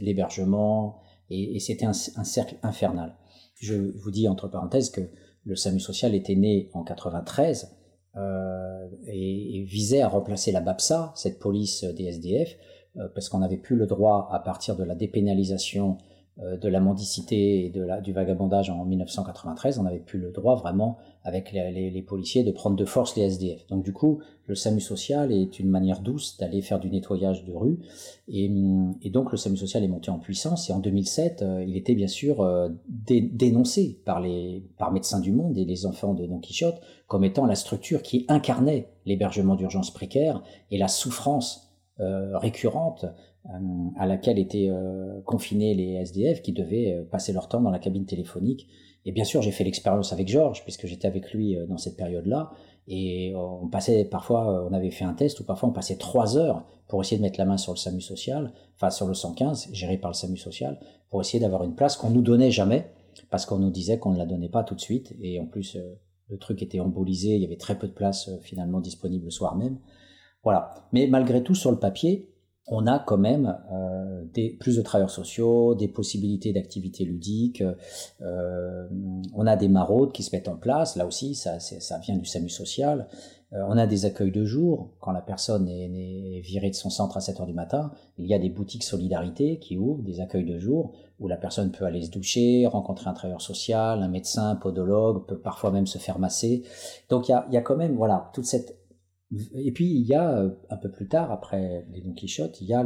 l'hébergement, et, c'était un, cercle infernal. Je vous dis entre parenthèses que le SAMU social était né en 93 euh, et, visait à remplacer la BAPSA, cette police des SDF, euh, parce qu'on n'avait plus le droit, à partir de la dépénalisation euh, de la mendicité et de la, du vagabondage en 1993, on n'avait plus le droit vraiment, avec les, les, policiers, de prendre de force les SDF. Donc du coup, le SAMU social est une manière douce d'aller faire du nettoyage de rue. Et, et, donc le SAMU social est monté en puissance. Et en 2007, euh, il était bien sûr euh, dénoncé par les par Médecins du Monde et les enfants de Don Quichotte comme étant la structure qui incarnait l'hébergement d'urgence précaire et la souffrance récurrente à laquelle étaient euh, confinés les SDF qui devaient euh, passer leur temps dans la cabine téléphonique. Et bien sûr, j'ai fait l'expérience avec Georges, puisque j'étais avec lui euh, dans cette période-là. Et on passait parfois, on avait fait un test où parfois on passait trois heures pour essayer de mettre la main sur le SAMU social, enfin sur le 115, géré par le SAMU social, pour essayer d'avoir une place qu'on nous donnait jamais, parce qu'on nous disait qu'on ne la donnait pas tout de suite. Et en plus, le truc était embolisé, il y avait très peu de place finalement disponible le soir même. Voilà. Mais malgré tout, sur le papier, on a quand même euh, des, plus de travailleurs sociaux, des possibilités d'activités ludiques, euh, on a des maraudes qui se mettent en place, là aussi ça, ça vient du SAMU social, euh, on a des accueils de jour, quand la personne est, virée de son centre à 7 heures du matin, il y a des boutiques solidarité qui ouvrent des accueils de jour où la personne peut aller se doucher, rencontrer un travailleur social, un médecin, un podologue, peut parfois même se faire masser. Donc il y a, y a quand même voilà toute cette et puis il y a euh, un peu plus tard, après les Don Quichotte, il y a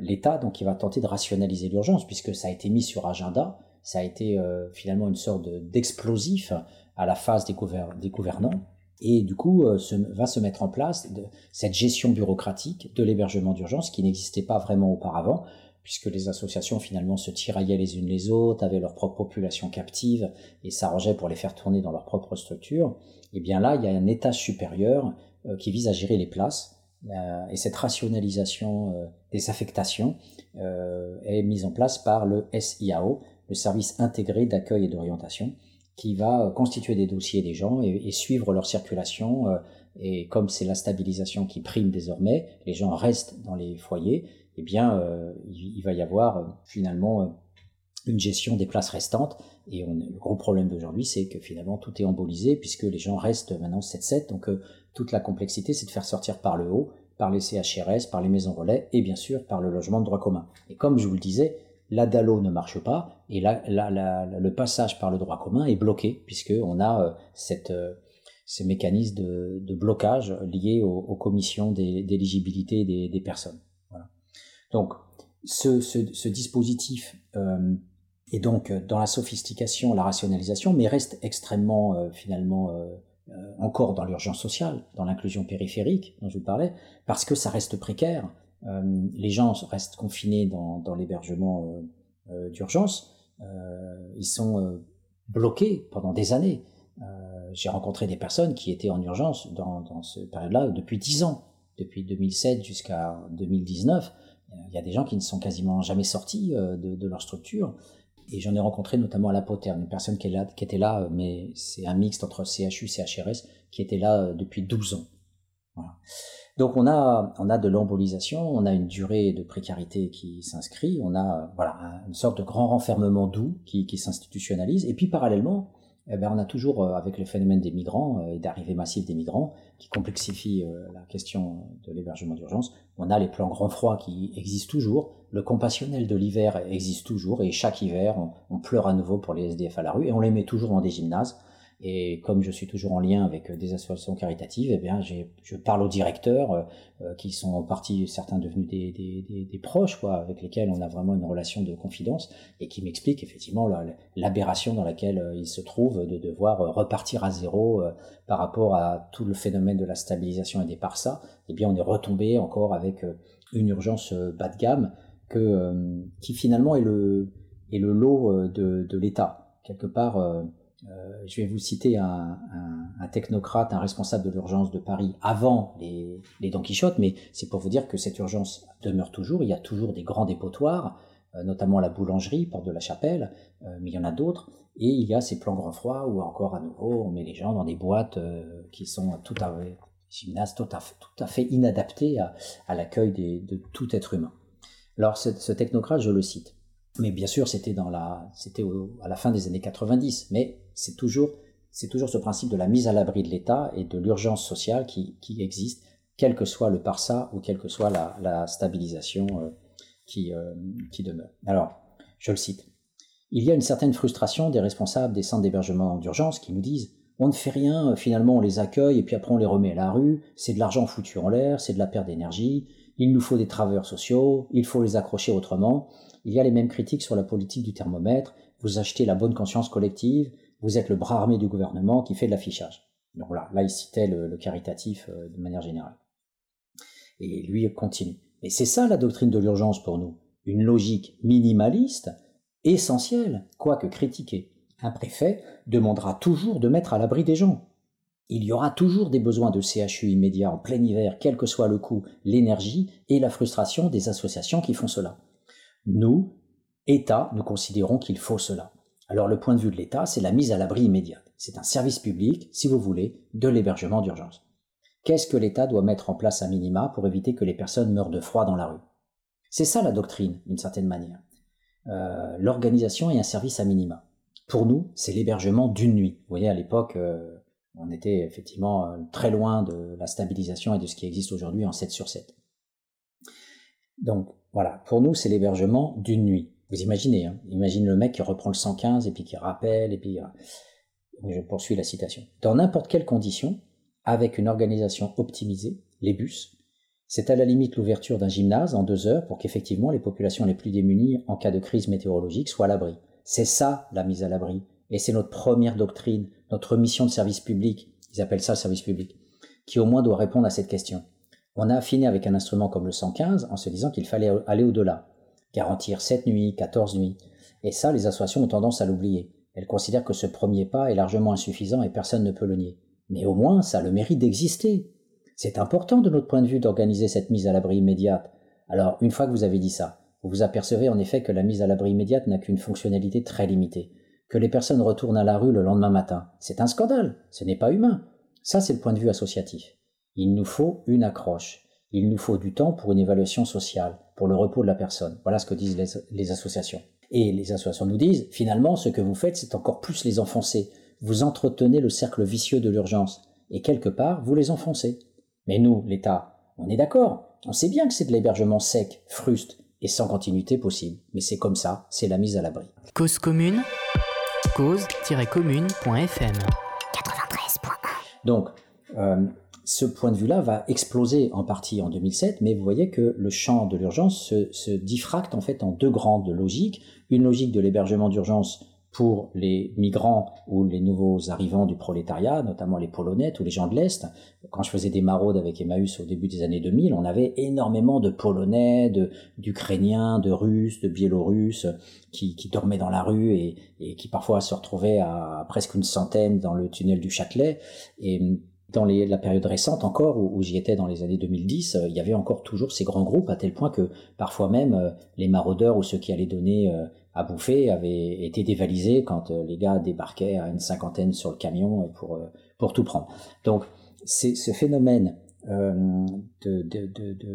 l'État donc qui va tenter de rationaliser l'urgence puisque ça a été mis sur agenda, ça a été euh, finalement une sorte d'explosif à la phase des, gouvernants et du coup euh, va se mettre en place cette gestion bureaucratique de l'hébergement d'urgence qui n'existait pas vraiment auparavant puisque les associations finalement se tiraillaient les unes les autres, avaient leur propre population captive et s'arrangeaient pour les faire tourner dans leur propre structure. Et bien là, il y a un étage supérieur qui vise à gérer les places. Euh, et cette rationalisation euh, des affectations est mise en place par le SIAO, le service intégré d'accueil et d'orientation, qui va constituer des dossiers des gens et, suivre leur circulation. et comme c'est la stabilisation qui prime désormais, les gens restent dans les foyers, eh bien, il, va y avoir finalement une gestion des places restantes. Et on, le gros problème d'aujourd'hui, c'est que finalement tout est embolisé puisque les gens restent maintenant 7-7. Donc toute la complexité, c'est de faire sortir par le haut, par les CHRS, par les maisons relais et bien sûr par le logement de droit commun. Et comme je vous le disais, la DALO ne marche pas et le passage par le droit commun est bloqué puisqu'on a euh, cette, euh, ces mécanismes de, blocage liés aux, commissions d'éligibilité des, personnes. Donc ce, dispositif euh, est donc dans la sophistication, la rationalisation, mais reste extrêmement finalement euh, encore dans l'urgence sociale, dans l'inclusion périphérique dont je vous parlais, parce que ça reste précaire. Euh, les gens restent confinés dans, l'hébergement euh, d'urgence. ils sont bloqués pendant des années. J'ai rencontré des personnes qui étaient en urgence dans, dans cette période-là depuis 10 ans, depuis 2007 jusqu'à 2019. Il y a des gens qui ne sont quasiment jamais sortis de, de leur structure et j'en ai rencontré notamment à la Poterne, une personne qui, était là, mais c'est un mixte entre CHU et CHRS, qui était là euh, depuis 12 ans. Donc on a, on a de l'embolisation, on a une durée de précarité qui s'inscrit, on a voilà, une sorte de grand renfermement doux qui s'institutionnalise, et puis parallèlement, eh ben, on a toujours, euh, avec le phénomène des migrants euh, et d'arrivée massive des migrants, qui complexifie euh, la question de l'hébergement d'urgence, on a les plans grand froid qui existent toujours, le compassionnel de l'hiver existe toujours, et chaque hiver, on, on, pleure à nouveau pour les SDF à la rue, et on les met toujours dans des gymnases, et comme je suis toujours en lien avec euh, des associations caritatives, eh bien, je parle aux directeurs euh, euh, qui sont en partie certains devenus des, des, proches, quoi, avec lesquels on a vraiment une relation de confidence et qui m'expliquent effectivement l'aberration dans laquelle ils se trouvent de devoir repartir à zéro par rapport à tout le phénomène de la stabilisation et des parsa. Eh bien, on est retombé encore avec une urgence bas de gamme que, qui finalement est le, est le lot de, de l'État. Quelque part, je vais vous citer un, technocrate, un responsable de l'urgence de Paris avant les, Don Quichotte, mais c'est pour vous dire que cette urgence demeure toujours. Il y a toujours des grands dépotoirs, euh, notamment la boulangerie, Porte de la Chapelle, euh, mais il y en a d'autres. Et il y a ces plans grand froid où encore à nouveau on met les gens dans des boîtes qui sont tout à fait, gymnases tout à tout à fait à, l'accueil de tout être humain. Alors ce technocrate, je le cite. Mais bien sûr, c'était c'était à la fin des années 90. Mais c'est toujours, c'est toujours ce principe de la mise à l'abri de l'État et de l'urgence sociale qui, qui, existe, quel que soit le parsa ou quelle que soit la, la stabilisation euh, qui, euh, qui demeure. Alors, je le cite. Il y a une certaine frustration des responsables des centres d'hébergement d'urgence qui nous disent on ne fait rien, finalement on les accueille et puis après on les remet à la rue, c'est de l'argent foutu en l'air, c'est de la perte d'énergie, il nous faut des travailleurs sociaux, il faut les accrocher autrement, il y a les mêmes critiques sur la politique du thermomètre, vous achetez la bonne conscience collective, vous êtes le bras armé du gouvernement qui fait de l'affichage. Donc là il citait le, caritatif euh, de manière générale. Et lui continue. Et c'est ça la doctrine de l'urgence pour nous. Une logique minimaliste, essentielle, quoique critiquée. Un préfet demandera toujours de mettre à l'abri des gens. Il y aura toujours des besoins de CHU immédiats en plein hiver, quel que soit le coût, l'énergie et la frustration des associations qui font cela. Nous, État, nous considérons qu'il faut cela. Alors le point de vue de l'État, c'est la mise à l'abri immédiate. C'est un service public, si vous voulez, de l'hébergement d'urgence. Qu'est-ce que l'État doit mettre en place à minima pour éviter que les personnes meurent de froid dans la rue? C'est ça la doctrine, d'une certaine manière. Euh, l'organisation et un service à minima. Pour nous, c'est l'hébergement d'une nuit. Vous voyez, à l'époque, euh, on était effectivement euh, très loin de la stabilisation et de ce qui existe aujourd'hui en 7 sur 7. Donc voilà, pour nous, c'est l'hébergement d'une nuit. Vous imaginez, hein imagine le mec qui reprend le 115 et puis qui rappelle, et puis je poursuis la citation. Dans n'importe quelle condition, avec une organisation optimisée, les bus, c'est à la limite l'ouverture d'un gymnase en deux heures pour qu'effectivement les populations les plus démunies en cas de crise météorologique soient à l'abri. C'est ça la mise à l'abri. Et c'est notre première doctrine, notre mission de service public, ils appellent ça le service public, qui au moins doit répondre à cette question. On a affiné avec un instrument comme le 115 en se disant qu'il fallait aller au-delà, garantir 7 nuits, 14 nuits. Et ça, les associations ont tendance à l'oublier. Elles considèrent que ce premier pas est largement insuffisant et personne ne peut le nier. Mais au moins, ça a le mérite d'exister. C'est important de notre point de vue d'organiser cette mise à l'abri immédiate. Alors, une fois que vous avez dit ça, vous vous apercevez en effet que la mise à l'abri immédiate n'a qu'une fonctionnalité très limitée, que les personnes retournent à la rue le lendemain matin. C'est un scandale, ce n'est pas humain. Ça, c'est le point de vue associatif. Il nous faut une accroche. Il nous faut du temps pour une évaluation sociale, pour le repos de la personne. Voilà ce que disent les, les associations. Et les associations nous disent, finalement, ce que vous faites, c'est encore plus les enfoncer. Vous entretenez le cercle vicieux de l'urgence. Et quelque part, vous les enfoncez. Mais nous, l'État, on est d'accord. On sait bien que c'est de l'hébergement sec, fruste et sans continuité possible. Mais c'est comme ça, c'est la mise à l'abri. Cause commune, cause-commune.fm 93.1 Donc, euh, ce point de vue-là va exploser en partie en 2007, mais vous voyez que le champ de l'urgence se, se diffracte en fait en deux grandes logiques. Une logique de l'hébergement d'urgence pour les migrants ou les nouveaux arrivants du prolétariat, notamment les Polonais ou les gens de l'Est. Quand je faisais des maraudes avec Emmaüs au début des années 2000, on avait énormément de Polonais, d'Ukrainiens, de, Russes, de Biélorusses qui, qui dormaient dans la rue et, et, qui parfois se retrouvaient à presque une centaine dans le tunnel du Châtelet. Et dans les, la période récente encore, où, où j'y étais dans les années 2010, euh, il y avait encore toujours ces grands groupes, à tel point que parfois même euh, les maraudeurs ou ceux qui allaient donner euh, à bouffer avaient été dévalisés quand les gars débarquaient à une cinquantaine sur le camion pour, pour tout prendre. Donc c'est ce phénomène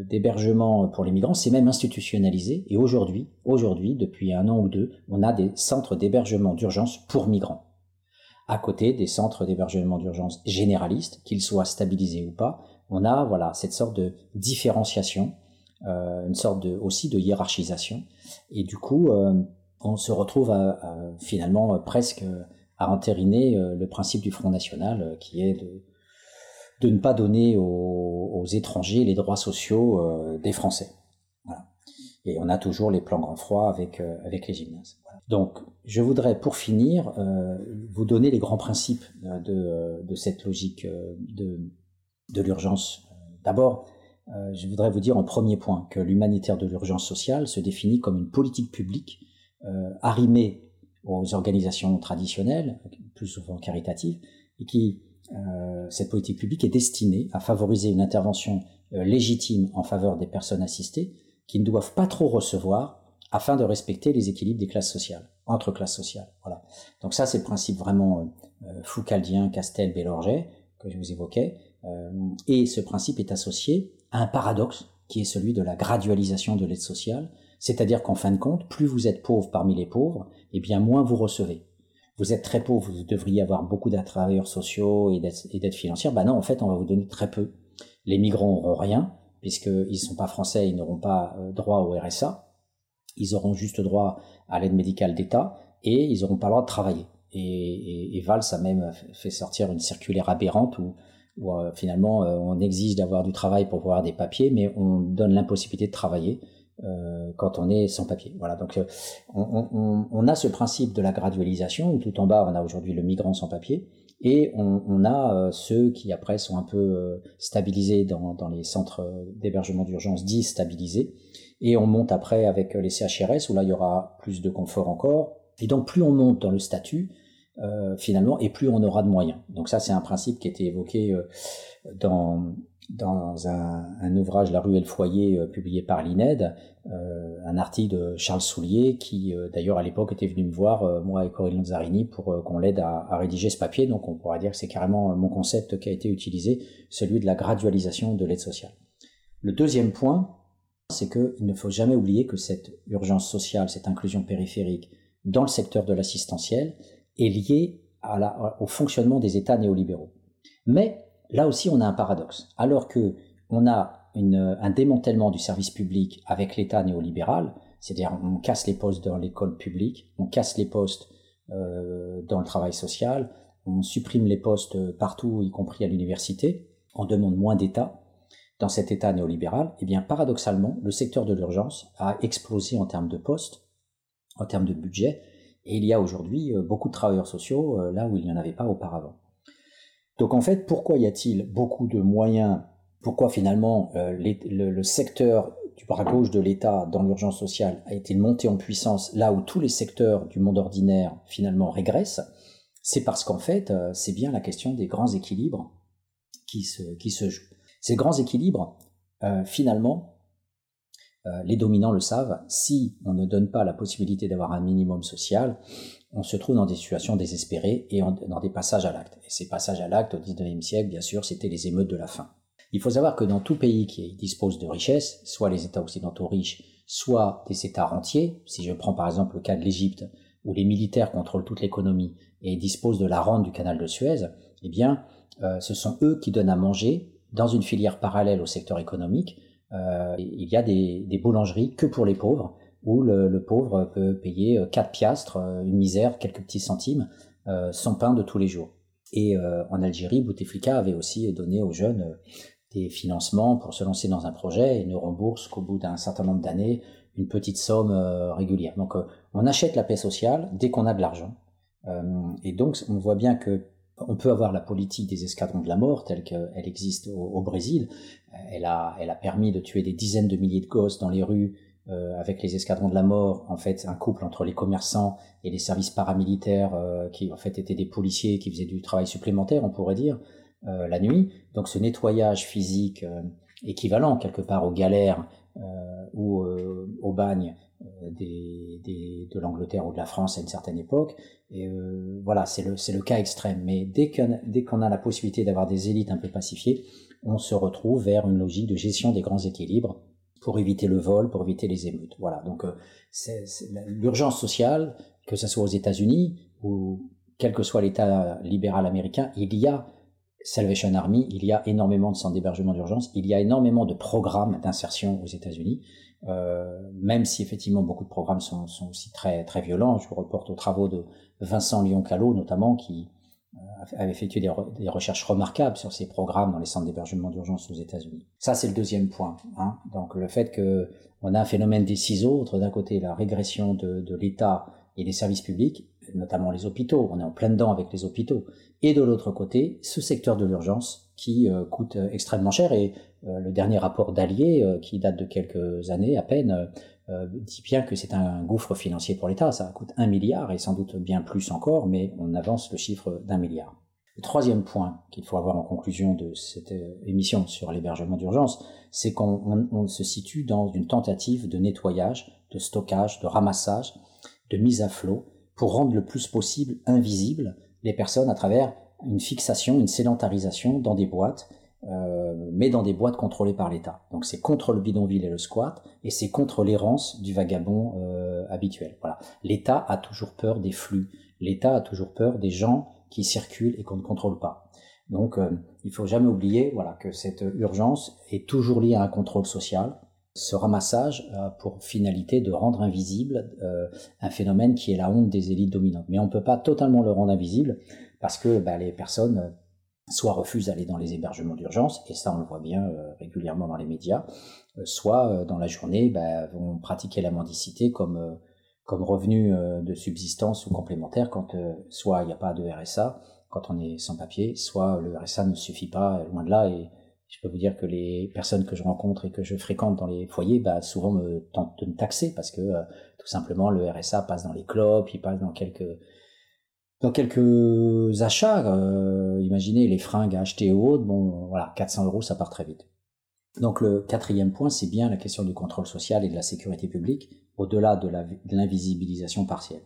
d'hébergement de, de, pour les migrants, c'est même institutionnalisé. Et aujourd'hui, aujourd'hui, depuis un an ou deux, on a des centres d'hébergement d'urgence pour migrants à côté des centres d'hébergement d'urgence généralistes, qu'ils soient stabilisés ou pas. On a voilà cette sorte de différenciation, euh, une sorte de, aussi de hiérarchisation, et du coup, euh, on se retrouve à, finalement presque à entériner euh, le principe du Front National, euh, qui est de, de ne pas donner aux, aux étrangers les droits sociaux euh, des Français. Voilà. Et on a toujours les plans grand froid avec, avec les gymnases. Donc, je voudrais, pour finir, euh, vous donner les grands principes euh, de, euh, cette logique de, de l'urgence. D'abord, je voudrais vous dire en premier point que l'humanitaire de l'urgence sociale se définit comme une politique publique arrimée aux organisations traditionnelles, plus souvent caritatives, et qui, cette politique publique est destinée à favoriser une intervention légitime en faveur des personnes assistées qui ne doivent pas trop recevoir afin de respecter les équilibres des classes sociales, entre classes sociales. Voilà. Donc ça, c'est le principe vraiment euh, foucaldien, Castel, Bélorget, que je vous évoquais. Euh, et ce principe est associé à un paradoxe qui est celui de la gradualisation de l'aide sociale, c'est-à-dire qu'en fin de compte, plus vous êtes pauvre parmi les pauvres, et eh bien moins vous recevez. Vous êtes très pauvre, vous devriez avoir beaucoup de travailleurs sociaux et d'aides financières. Ben non, en fait, on va vous donner très peu. Les migrants auront rien, puisqu'ils ne sont pas français, ils n'auront pas euh, droit au RSA ils auront juste droit à l'aide médicale d'État et ils n'auront pas le droit de travailler. Et, et, et, Valls a même fait sortir une circulaire aberrante où, euh, finalement euh, on exige d'avoir du travail pour avoir des papiers, mais on donne l'impossibilité de travailler euh, quand on est sans papier. Voilà, donc on, a ce principe de la gradualisation où tout en bas on a aujourd'hui le migrant sans papier et on, on a ceux qui après sont un peu stabilisés dans, dans les centres d'hébergement d'urgence dits stabilisés et on monte après avec les CHRS, où là, il y aura plus de confort encore. Et donc, plus on monte dans le statut, euh, finalement, et plus on aura de moyens. Donc ça, c'est un principe qui a été évoqué euh, dans, dans un, ouvrage La rue et le foyer publié par l'INED, un article de Charles Soulier qui d'ailleurs à l'époque était venu me voir, moi et Corinne Lanzarini, pour qu'on l'aide à, rédiger ce papier. Donc on pourra dire que c'est carrément mon concept qui a été utilisé, celui de la gradualisation de l'aide sociale. Le deuxième point, c'est qu'il ne faut jamais oublier que cette urgence sociale, cette inclusion périphérique dans le secteur de l'assistentiel est liée au fonctionnement des États néolibéraux. Mais là aussi, on a un paradoxe. Alors que on a un démantèlement du service public avec l'État néolibéral, c'est-à-dire on casse les postes dans l'école publique, on casse les postes euh, dans le travail social, on supprime les postes partout, y compris à l'université, on demande moins d'État, dans cet État néolibéral, eh bien paradoxalement, le secteur de l'urgence a explosé en termes de postes, en termes de budget, et il y a aujourd'hui euh, beaucoup de travailleurs sociaux euh, là où il n'y en avait pas auparavant. Donc en fait, pourquoi y a-t-il beaucoup de moyens? Pourquoi finalement euh, le, secteur du bras gauche de l'État dans l'urgence sociale a été monté en puissance là où tous les secteurs du monde ordinaire finalement régressent? C'est parce qu'en fait, c'est bien la question des grands équilibres qui se, qui se jouent. Ces grands équilibres, euh, finalement, euh, les dominants le savent, si on ne donne pas la possibilité d'avoir un minimum social, on se trouve dans des situations désespérées et dans des passages à l'acte. Et ces passages à l'acte au XIXe siècle, bien sûr, c'était les émeutes de la faim. Il faut savoir que dans tout pays qui dispose de richesses, soit les États occidentaux riches, soit des États rentiers, si je prends par exemple le cas de l'Égypte, où les militaires contrôlent toute l'économie et disposent de la rente du canal de Suez, eh bien, euh, ce sont eux qui donnent à manger dans une filière parallèle au secteur économique, euh, il y a des, boulangeries que pour les pauvres, où le, pauvre peut payer 4 euh, piastres, euh, une misère, quelques petits centimes, son pain de tous les jours. Et en Algérie, Bouteflika avait aussi donné aux jeunes des financements pour se lancer dans un projet et ne rembourse qu'au bout d'un certain nombre d'années une petite somme régulière. Donc on achète la paix sociale dès qu'on a de l'argent. et donc on voit bien que on peut avoir la politique des escadrons de la mort telle qu'elle existe au, Brésil. Elle a, elle a permis de tuer des dizaines de milliers de gosses dans les rues euh, avec les escadrons de la mort. En fait, un couple entre les commerçants et les services paramilitaires euh, qui en fait étaient des policiers qui faisaient du travail supplémentaire, on pourrait dire, euh, la nuit. Donc ce nettoyage physique équivalent quelque part aux galères ou au bagne euh, de l'Angleterre ou de la France à une certaine époque. Et euh, voilà, c'est le, le cas extrême. Mais dès qu'on dès qu'on a la possibilité d'avoir des élites un peu pacifiées, on se retrouve vers une logique de gestion des grands équilibres pour éviter le vol, pour éviter les émeutes. Voilà, donc euh, c'est l'urgence sociale, que ce soit aux États-Unis ou quel que soit l'État libéral américain, il y a Salvation Army, il y a énormément de centres d'hébergement d'urgence, il y a énormément de programmes d'insertion aux États-Unis. Euh, même si effectivement beaucoup de programmes sont, sont, aussi très, très violents. Je vous reporte aux travaux de Vincent Lyon-Callot notamment, qui euh, avait effectué des, des, recherches remarquables sur ces programmes dans les centres d'hébergement d'urgence aux États-Unis. Ça, c'est le deuxième point. Hein. Donc le fait que on a un phénomène des six autres, d'un côté la régression de, de l'État et des services publics, notamment les hôpitaux, on est en plein dedans avec les hôpitaux, et de l'autre côté, ce secteur de l'urgence qui euh, coûte extrêmement cher et euh, le dernier rapport d'Allier, euh, qui date de quelques années à peine, euh, dit bien que c'est un gouffre financier pour l'État. Ça coûte un milliard et sans doute bien plus encore, mais on avance le chiffre d'un milliard. Le troisième point qu'il faut avoir en conclusion de cette émission sur l'hébergement d'urgence, c'est qu'on se situe dans une tentative de nettoyage, de stockage, de ramassage, de mise à flot, pour rendre le plus possible invisibles les personnes à travers une fixation, une sédentarisation dans des boîtes euh, mais dans des boîtes contrôlées par l'État. Donc c'est contre le bidonville et le squat, et c'est contre l'errance du vagabond euh, habituel. Voilà. L'État a toujours peur des flux. L'État a toujours peur des gens qui circulent et qu'on ne contrôle pas. Donc euh, il faut jamais oublier voilà, que cette urgence est toujours liée à un contrôle social. Ce ramassage a pour finalité de rendre invisible euh, un phénomène qui est la honte des élites dominantes. Mais on ne peut pas totalement le rendre invisible parce que bah, les personnes soit refusent d'aller dans les hébergements d'urgence, et ça on le voit bien euh, régulièrement dans les médias, euh, soit euh, dans la journée bah, vont pratiquer la mendicité comme, comme revenu de subsistance ou complémentaire quand soit il n'y a pas de RSA, quand on est sans papier, soit le RSA ne suffit pas, loin de là, et je peux vous dire que les personnes que je rencontre et que je fréquente dans les foyers, bah, souvent me tentent de me taxer parce que tout simplement le RSA passe dans les clopes, il passe dans quelques Dans quelques achats, imaginez les fringues à acheter ou autres, bon voilà, 400 euros, ça part très vite. Donc le quatrième point, c'est bien la question du contrôle social et de la sécurité publique, au-delà de l'invisibilisation partielle.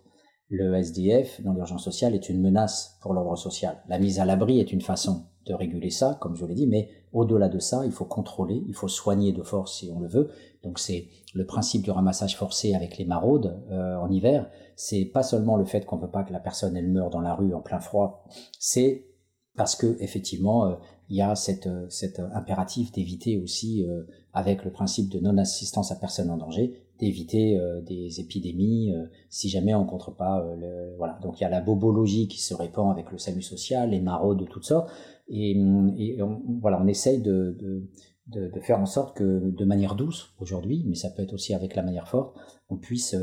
Le SDF, dans l'urgence sociale, est une menace pour l'ordre social. La mise à l'abri est une façon de réguler ça, comme je l'ai dit, mais au-delà de ça, il faut contrôler, il faut soigner de force si on le veut. Donc c'est le principe du ramassage forcé avec les maraudes euh, en hiver. C'est pas seulement le fait qu'on veut pas que la personne elle meure dans la rue en plein froid, c'est parce que effectivement euh, il y a cette, euh, cet impératif d'éviter aussi, euh, avec le principe de non-assistance à personne en danger, d'éviter euh, des épidémies si jamais on ne rencontre pas voilà donc il y a la bobologie qui se répand avec le SAMU social les maraudes de toutes sortes et, on, voilà on essaye de, faire en sorte que de manière douce aujourd'hui mais ça peut être aussi avec la manière forte on puisse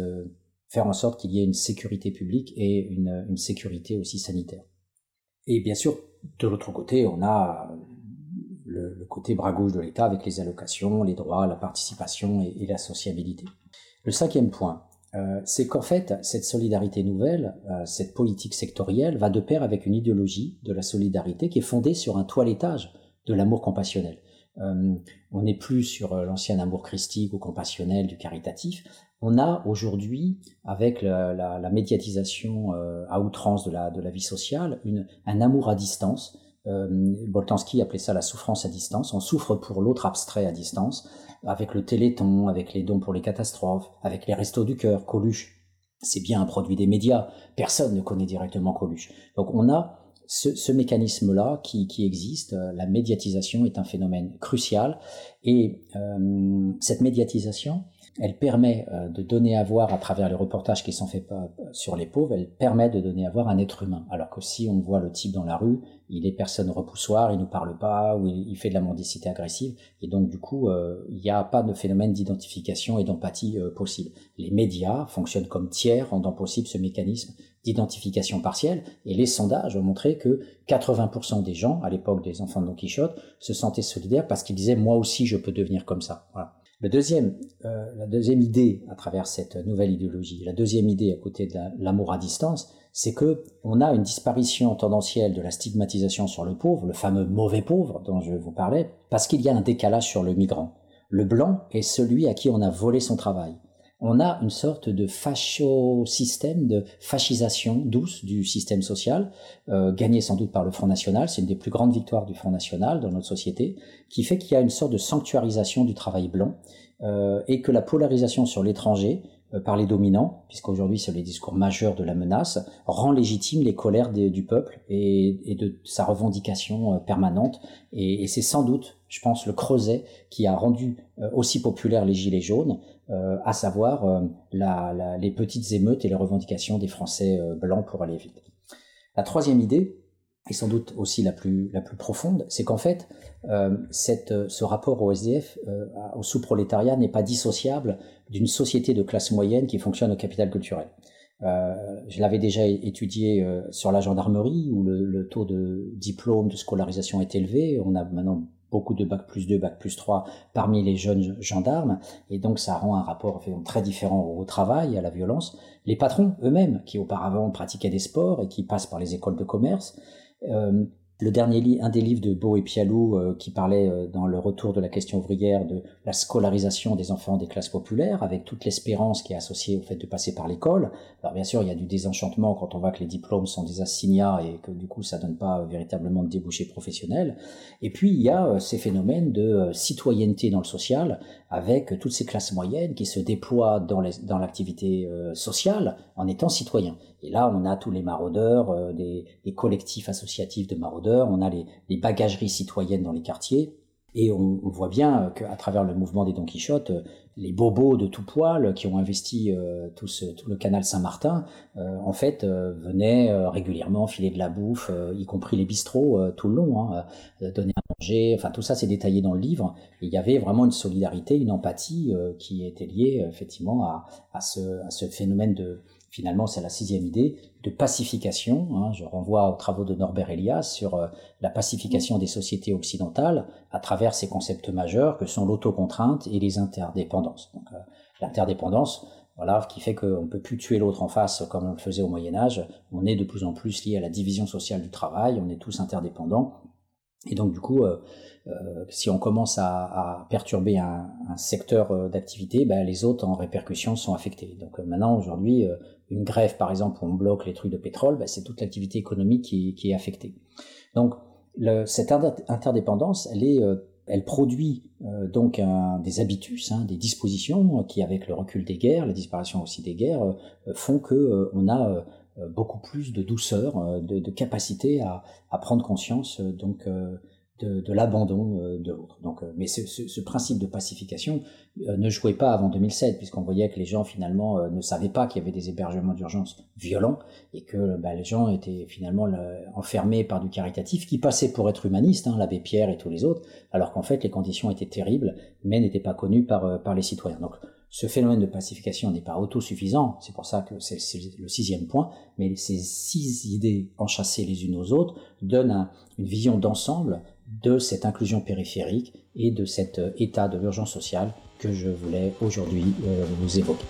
faire en sorte qu'il y ait une sécurité publique et une, une sécurité aussi sanitaire et bien sûr de l'autre côté, on a le, côté bras gauche de l'État avec les allocations, les droits, la participation et, la sociabilité. Le cinquième point, euh, c'est qu'en fait, cette solidarité nouvelle, euh, cette politique sectorielle, va de pair avec une idéologie de la solidarité qui est fondée sur un toilettage de l'amour compassionnel. Euh, on n'est plus sur l'ancien amour christique ou compassionnel du caritatif. On a aujourd'hui, avec la, médiatisation à outrance de la, de la vie sociale, une, un amour à distance euh, Boltanski appelait ça la souffrance à distance. On souffre pour l'autre abstrait à distance, avec le téléthon, avec les dons pour les catastrophes, avec les restos du cœur, Coluche. C'est bien un produit des médias. Personne ne connaît directement Coluche. Donc on a ce, mécanisme-là qui, existe. La médiatisation est un phénomène crucial. Et euh, cette médiatisation, elle permet euh, de donner à voir à travers les reportages qui sont faits sur les pauvres, elle permet de donner à voir un être humain. Alors que si on voit le type dans la rue, il est personne repoussoir, il ne parle pas, ou il fait de la mendicité agressive, et donc du coup, euh, il n'y a pas de phénomène d'identification et d'empathie euh, possible. Les médias fonctionnent comme tiers, rendant possible ce mécanisme d'identification partielle, et les sondages ont montré que 80% des gens, à l'époque des enfants de Don Quichotte, se sentaient solidaires parce qu'ils disaient moi aussi je peux devenir comme ça. Le deuxième, euh, la deuxième idée à travers cette nouvelle idéologie, la deuxième idée à côté de l'amour à distance, c'est que on a une disparition tendancielle de la stigmatisation sur le pauvre, le fameux mauvais pauvre dont je vous parlais, parce qu'il y a un décalage sur le migrant. Le blanc est celui à qui on a volé son travail on a une sorte de facho-système, de fascisation douce du système social, euh, gagné sans doute par le Front National, c'est une des plus grandes victoires du Front National dans notre société, qui fait qu'il y a une sorte de sanctuarisation du travail blanc, euh, et que la polarisation sur l'étranger, euh, par les dominants, puisqu'aujourd'hui c'est les discours majeurs de la menace, rend légitime les colères du peuple et, de sa revendication euh, permanente. Et, c'est sans doute, je pense, le creuset qui a rendu euh, aussi populaire les Gilets jaunes, à savoir les petites émeutes et les revendications des Français blancs pour aller vite. La troisième idée, et sans doute aussi la plus, la plus profonde, c'est qu'en fait, euh, cette, ce rapport au SDF, euh, au sous-prolétariat, n'est pas dissociable d'une société de classe moyenne qui fonctionne au capital culturel. Euh, je l'avais déjà étudié euh, sur la gendarmerie, où le, le, taux de diplôme, de scolarisation est élevé. On a maintenant beaucoup de bac plus 2, bac plus 3 parmi les jeunes gendarmes, et donc ça rend un rapport très différent au travail, à la violence. Les patrons eux-mêmes, qui auparavant pratiquaient des sports et qui passent par les écoles de commerce, euh, le dernier livre, un des livres de Beau et Pialou euh, qui parlait euh, dans le retour de la question ouvrière de la scolarisation des enfants des classes populaires avec toute l'espérance qui est associée au fait de passer par l'école. Alors bien sûr, il y a du désenchantement quand on voit que les diplômes sont des assignats et que du coup ça donne pas véritablement de débouchés professionnels. Et puis il y a ces phénomènes de citoyenneté dans le social avec toutes ces classes moyennes qui se déploient dans l'activité sociale en étant citoyens. Et là, on a tous les maraudeurs, euh, des, collectifs associatifs de maraudeurs, on a les, bagageries citoyennes dans les quartiers. Et on, voit bien euh, qu'à travers le mouvement des Don Quichotte, euh, les bobos de tout poil qui ont investi tout, le canal Saint-Martin, en fait, venaient régulièrement filer de la bouffe, y compris les bistrots tout le long, hein, donner manger. Enfin, tout ça, c'est détaillé dans le livre. Il y avait vraiment une solidarité, une empathie qui était liée effectivement à ce phénomène de, finalement, c'est la sixième idée de pacification. Hein. je renvoie aux travaux de Norbert Elias sur euh, la pacification des sociétés occidentales à travers ces concepts majeurs que sont l'autocontrainte et les interdépendances. Donc, euh, l'interdépendance, Voilà, qui fait qu'on ne peut plus tuer l'autre en face comme on le faisait au Moyen Âge. On est de plus en plus lié à la division sociale du travail, on est tous interdépendants. Et donc du coup, euh, euh, si on commence à, perturber un, secteur euh, d'activité, ben, les autres en répercussion sont affectés. Donc maintenant, aujourd'hui, une grève par exemple où on bloque les trucs de pétrole, ben, c'est toute l'activité économique qui, est affectée. Donc cette interdépendance, elle est elle produit donc des habitus, hein, des dispositions qui, avec le recul des guerres, la disparition aussi des guerres, font que on a euh, beaucoup plus de douceur, euh, de, capacité à, prendre conscience euh, donc de, l'abandon de l'autre. Donc, mais ce, principe de pacification ne jouait pas avant 2007, puisqu'on voyait que les gens finalement ne savaient pas qu'il y avait des hébergements d'urgence violents et que bah, les gens étaient finalement enfermés par du caritatif qui passait pour être humaniste, hein, l'abbé Pierre et tous les autres, alors qu'en fait les conditions étaient terribles, mais n'étaient pas connues par, les citoyens. Ce phénomène de pacification n'est pas autosuffisant, c'est pour ça que c'est le sixième point, mais ces six idées enchâssées les unes aux autres donnent une vision d'ensemble de cette inclusion périphérique et de cet euh, état de l'urgence sociale que je voulais aujourd'hui euh, vous évoquer.